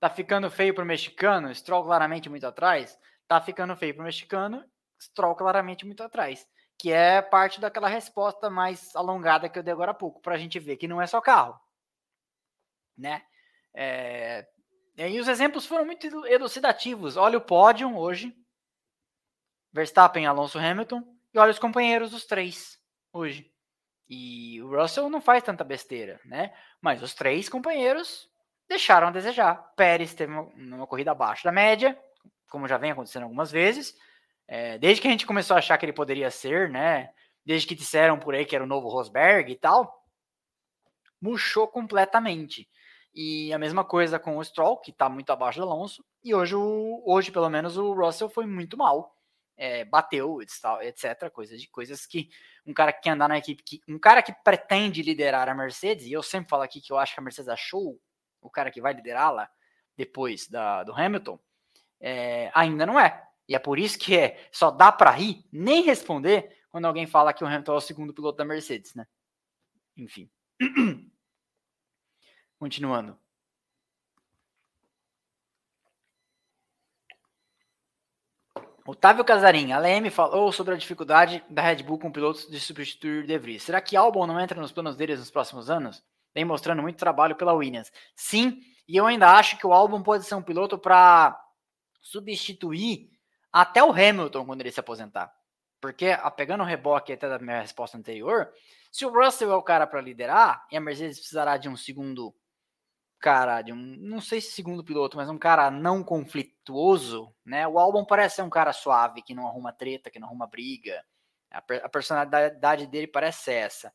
Tá ficando feio pro mexicano? Stroll claramente muito atrás? Tá ficando feio pro mexicano? Stroll claramente muito atrás. Que é parte daquela resposta mais alongada que eu dei agora há pouco, pra gente ver que não é só carro. Né? É, e os exemplos foram muito elucidativos. Olha o pódio hoje, Verstappen, Alonso, Hamilton, e olha os companheiros dos três hoje. E o Russell não faz tanta besteira, né? Mas os três companheiros deixaram a desejar. Pérez teve uma, uma corrida abaixo da média, como já vem acontecendo algumas vezes. É, desde que a gente começou a achar que ele poderia ser, né? Desde que disseram por aí que era o novo Rosberg e tal, murchou completamente. E a mesma coisa com o Stroll, que está muito abaixo do Alonso. E hoje, o, hoje, pelo menos, o Russell foi muito mal é, bateu, etc. Coisas de coisas que um cara que quer andar na equipe, que, um cara que pretende liderar a Mercedes, e eu sempre falo aqui que eu acho que a Mercedes achou o cara que vai liderá-la depois da, do Hamilton, é, ainda não é. E é por isso que é, só dá para rir, nem responder, quando alguém fala que o Hamilton é o segundo piloto da Mercedes, né? Enfim. [clears throat] Continuando. Otávio Casarim, a LM falou sobre a dificuldade da Red Bull com pilotos de substituir De Vries. Será que Albon não entra nos planos deles nos próximos anos? Vem mostrando muito trabalho pela Williams. Sim, e eu ainda acho que o Albon pode ser um piloto para substituir até o Hamilton quando ele se aposentar. Porque, pegando o reboque até da minha resposta anterior, se o Russell é o cara para liderar, e a Mercedes precisará de um segundo cara, de um, não sei se segundo piloto, mas um cara não conflituoso, né? O Albon parece ser um cara suave, que não arruma treta, que não arruma briga. A, a personalidade dele parece essa.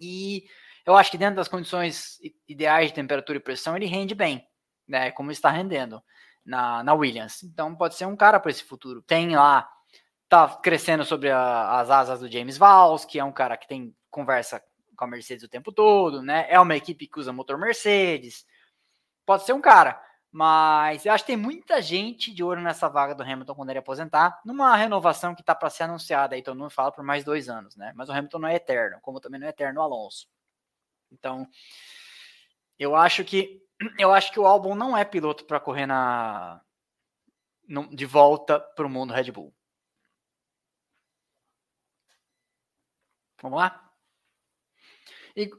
E eu acho que dentro das condições ideais de temperatura e pressão, ele rende bem, né? Como está rendendo na, na Williams. Então pode ser um cara para esse futuro. Tem lá, tá crescendo sobre a, as asas do James Valls, que é um cara que tem conversa com a Mercedes o tempo todo, né? É uma equipe que usa motor Mercedes. Pode ser um cara, mas eu acho que tem muita gente de olho nessa vaga do Hamilton quando ele aposentar, numa renovação que está para ser anunciada todo mundo fala por mais dois anos, né? Mas o Hamilton não é eterno, como também não é eterno o Alonso. Então, eu acho que eu acho que o Albon não é piloto para correr na de volta para o mundo Red Bull. Vamos lá? E...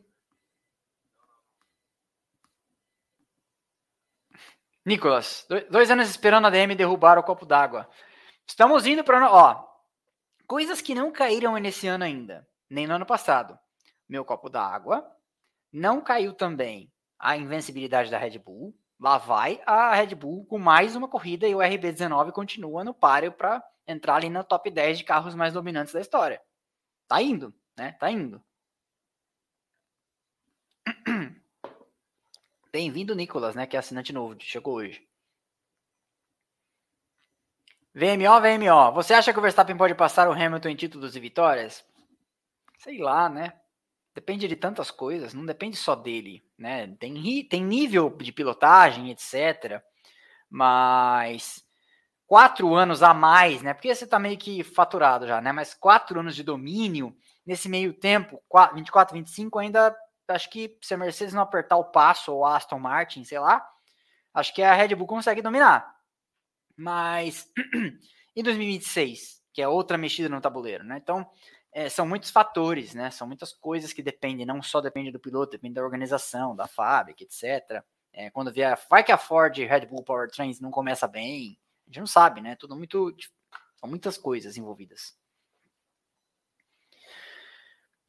Nicolas, dois anos esperando a DM derrubar o copo d'água. Estamos indo para. Ó, coisas que não caíram nesse ano ainda, nem no ano passado. Meu copo d'água. Não caiu também a invencibilidade da Red Bull. Lá vai a Red Bull com mais uma corrida e o RB19 continua no páreo para entrar ali no top 10 de carros mais dominantes da história. Tá indo, né? Tá indo. Bem-vindo, Nicolas, né? Que é assinante novo, chegou hoje. VMO, VMO. Você acha que o Verstappen pode passar o Hamilton em títulos e vitórias? Sei lá, né? Depende de tantas coisas, não depende só dele, né? Tem, tem nível de pilotagem, etc. Mas quatro anos a mais, né? Porque você tá meio que faturado já, né? Mas quatro anos de domínio, nesse meio tempo, 24, 25, ainda acho que se a Mercedes não apertar o passo, ou a Aston Martin, sei lá, acho que a Red Bull consegue dominar. Mas [clears throat] em 2026, que é outra mexida no tabuleiro, né? Então, é, são muitos fatores, né? São muitas coisas que dependem, não só depende do piloto, depende da organização, da fábrica, etc. É, quando vier, vai que a Ford Red Bull Powertrains não começa bem, a gente não sabe, né? Tudo muito, são muitas coisas envolvidas.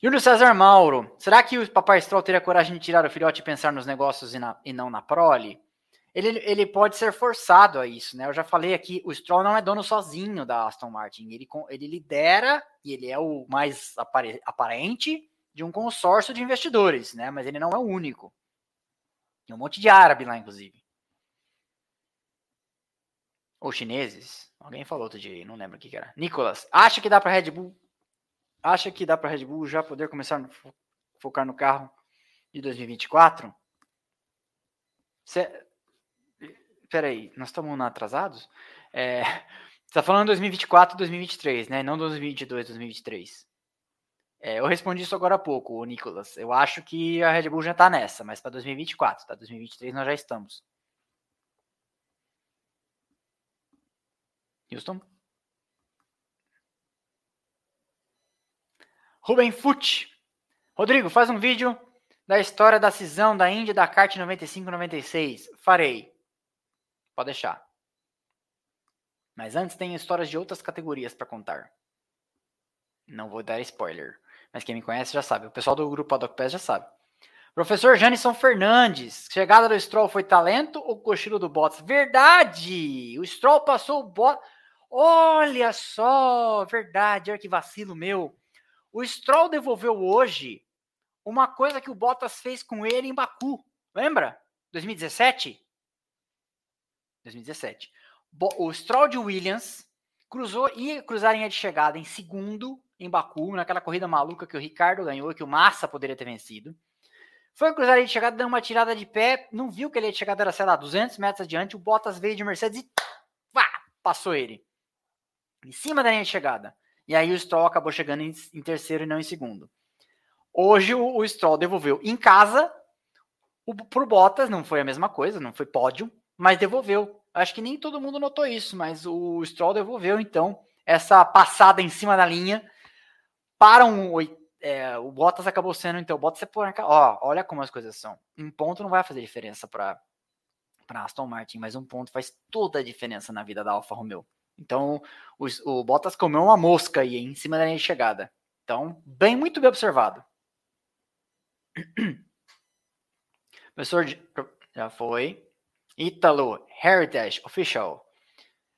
Júlio César Mauro, será que o papai Stroll teria coragem de tirar o filhote e pensar nos negócios e, na, e não na prole? Ele, ele pode ser forçado a isso, né? Eu já falei aqui, o Stroll não é dono sozinho da Aston Martin. Ele, ele lidera e ele é o mais apare, aparente de um consórcio de investidores, né? Mas ele não é o único. Tem um monte de árabe lá, inclusive. Ou chineses. Alguém falou outro dia, não lembro o que, que era. Nicolas, acha que dá para Red Bull acha que dá para a Red Bull já poder começar a focar no carro de 2024? Cê... Peraí, nós estamos atrasados? É... [laughs] Você está falando 2024 2023, né? Não 2022 2023. É, eu respondi isso agora há pouco, Nicolas. Eu acho que a Red Bull já está nessa, mas para 2024, tá? 2023 nós já estamos. Houston? Ruben Fute. Rodrigo, faz um vídeo da história da cisão da Índia da kart 95-96. Farei. Pode deixar. Mas antes tem histórias de outras categorias para contar. Não vou dar spoiler. Mas quem me conhece já sabe. O pessoal do grupo Paddock Pass já sabe. Professor Janison Fernandes. Chegada do Stroll foi talento ou cochilo do Bottas? Verdade! O Stroll passou o Bottas. Olha só! Verdade. Olha que vacilo meu. O Stroll devolveu hoje uma coisa que o Bottas fez com ele em Baku. Lembra? 2017? 2017. O Stroll de Williams cruzou ia cruzar em linha de chegada em segundo em Baku, naquela corrida maluca que o Ricardo ganhou e que o Massa poderia ter vencido. Foi cruzar a linha de chegada, deu uma tirada de pé, não viu que ele de chegada era, sei lá, 200 metros adiante, o Bottas veio de Mercedes e pá, passou ele. Em cima da linha de chegada. E aí o Stroll acabou chegando em, em terceiro e não em segundo. Hoje o, o Stroll devolveu em casa, o, pro Bottas não foi a mesma coisa, não foi pódio, mas devolveu. Acho que nem todo mundo notou isso, mas o Stroll devolveu então essa passada em cima da linha para um é, o Bottas acabou sendo, então, o Bottas é por ó, olha como as coisas são. Um ponto não vai fazer diferença para para Aston Martin, mas um ponto faz toda a diferença na vida da Alfa Romeo. Então, o, o Bottas comeu uma mosca aí em cima da linha de chegada. Então, bem, muito bem observado. [clears throat] Professor, já foi. Ítalo Heritage Official.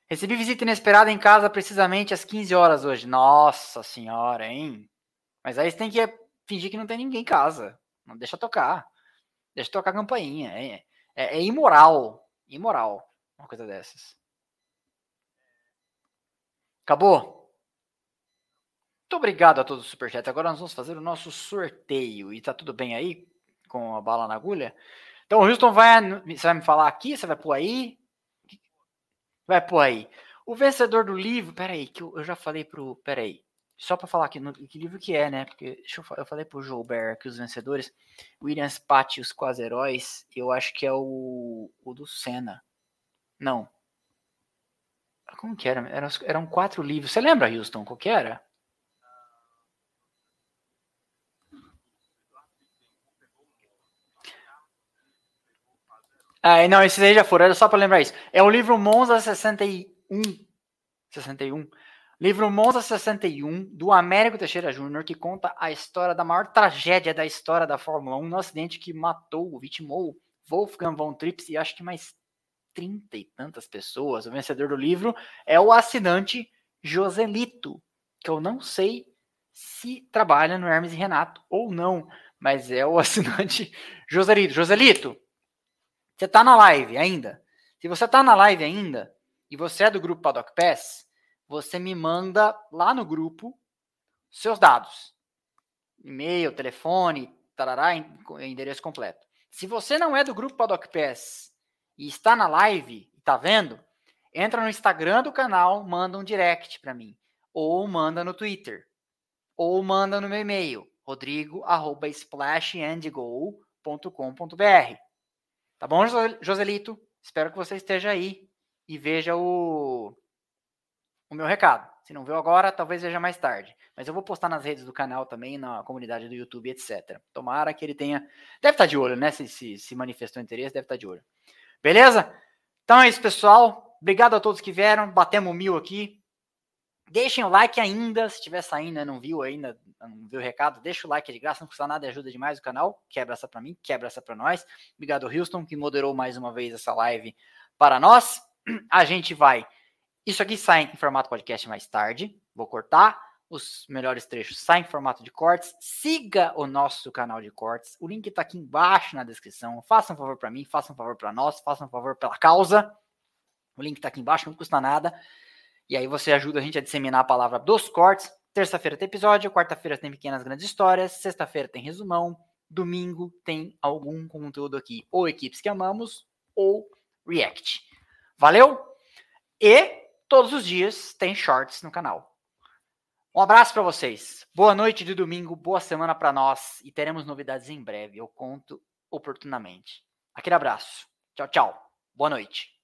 Recebi visita inesperada em casa precisamente às 15 horas hoje. Nossa senhora, hein? Mas aí você tem que fingir que não tem ninguém em casa. Não deixa tocar. Deixa tocar a campainha. É, é, é imoral. Imoral. Uma coisa dessas. Acabou? Muito obrigado a todos os superchats. Agora nós vamos fazer o nosso sorteio. E tá tudo bem aí? Com a bala na agulha? Então o Houston vai. Você vai me falar aqui? Você vai pôr aí? Vai pôr aí. O vencedor do livro. Peraí, que eu, eu já falei pro. Peraí. Só para falar aqui, no, que livro que é, né? Porque eu, eu falei pro Joubert aqui os vencedores. Williams Patty, os quase heróis. Eu acho que é o, o do Senna. Não. Como que era? Eram, eram quatro livros. Você lembra, Houston? Qual que era? Ah, não, esses aí já foram. Era só para lembrar isso. É o livro Monza 61. 61 Livro Monza 61, do Américo Teixeira Júnior, que conta a história da maior tragédia da história da Fórmula 1, no acidente que matou, vitimou Wolfgang von Trips e acho que mais trinta e tantas pessoas. O vencedor do livro é o assinante Joselito, que eu não sei se trabalha no Hermes e Renato ou não, mas é o [laughs] assinante Joselito. Joselito, você está na live ainda? Se você está na live ainda e você é do grupo Paddock Pass, você me manda lá no grupo seus dados. E-mail, telefone, tarará, endereço completo. Se você não é do grupo Paddock Pass e está na live está vendo, entra no Instagram do canal, manda um direct para mim. Ou manda no Twitter. Ou manda no meu e-mail, rodrigo.splashandgo.com.br. Tá bom, Joselito? Espero que você esteja aí e veja o, o meu recado. Se não viu agora, talvez veja mais tarde. Mas eu vou postar nas redes do canal também, na comunidade do YouTube, etc. Tomara que ele tenha. Deve estar de olho, né? Se, se, se manifestou interesse, deve estar de olho. Beleza? Então é isso, pessoal. Obrigado a todos que vieram. Batemos mil aqui. Deixem o like ainda. Se estiver saindo e não viu ainda, não viu o recado, deixa o like de graça, não custa nada e ajuda demais o canal. Quebra essa para mim, quebra essa para nós. Obrigado, Houston, que moderou mais uma vez essa live para nós. [clears throat] A gente vai isso aqui sai em formato podcast mais tarde. Vou cortar. Os melhores trechos saem em formato de cortes. Siga o nosso canal de cortes. O link está aqui embaixo na descrição. Faça um favor para mim, faça um favor para nós, faça um favor pela causa. O link está aqui embaixo, não custa nada. E aí você ajuda a gente a disseminar a palavra dos cortes. Terça-feira tem episódio, quarta-feira tem pequenas grandes histórias, sexta-feira tem resumão, domingo tem algum conteúdo aqui, ou equipes que amamos, ou React. Valeu? E todos os dias tem shorts no canal. Um abraço para vocês. Boa noite de domingo, boa semana para nós e teremos novidades em breve. Eu conto oportunamente. Aquele abraço. Tchau, tchau. Boa noite.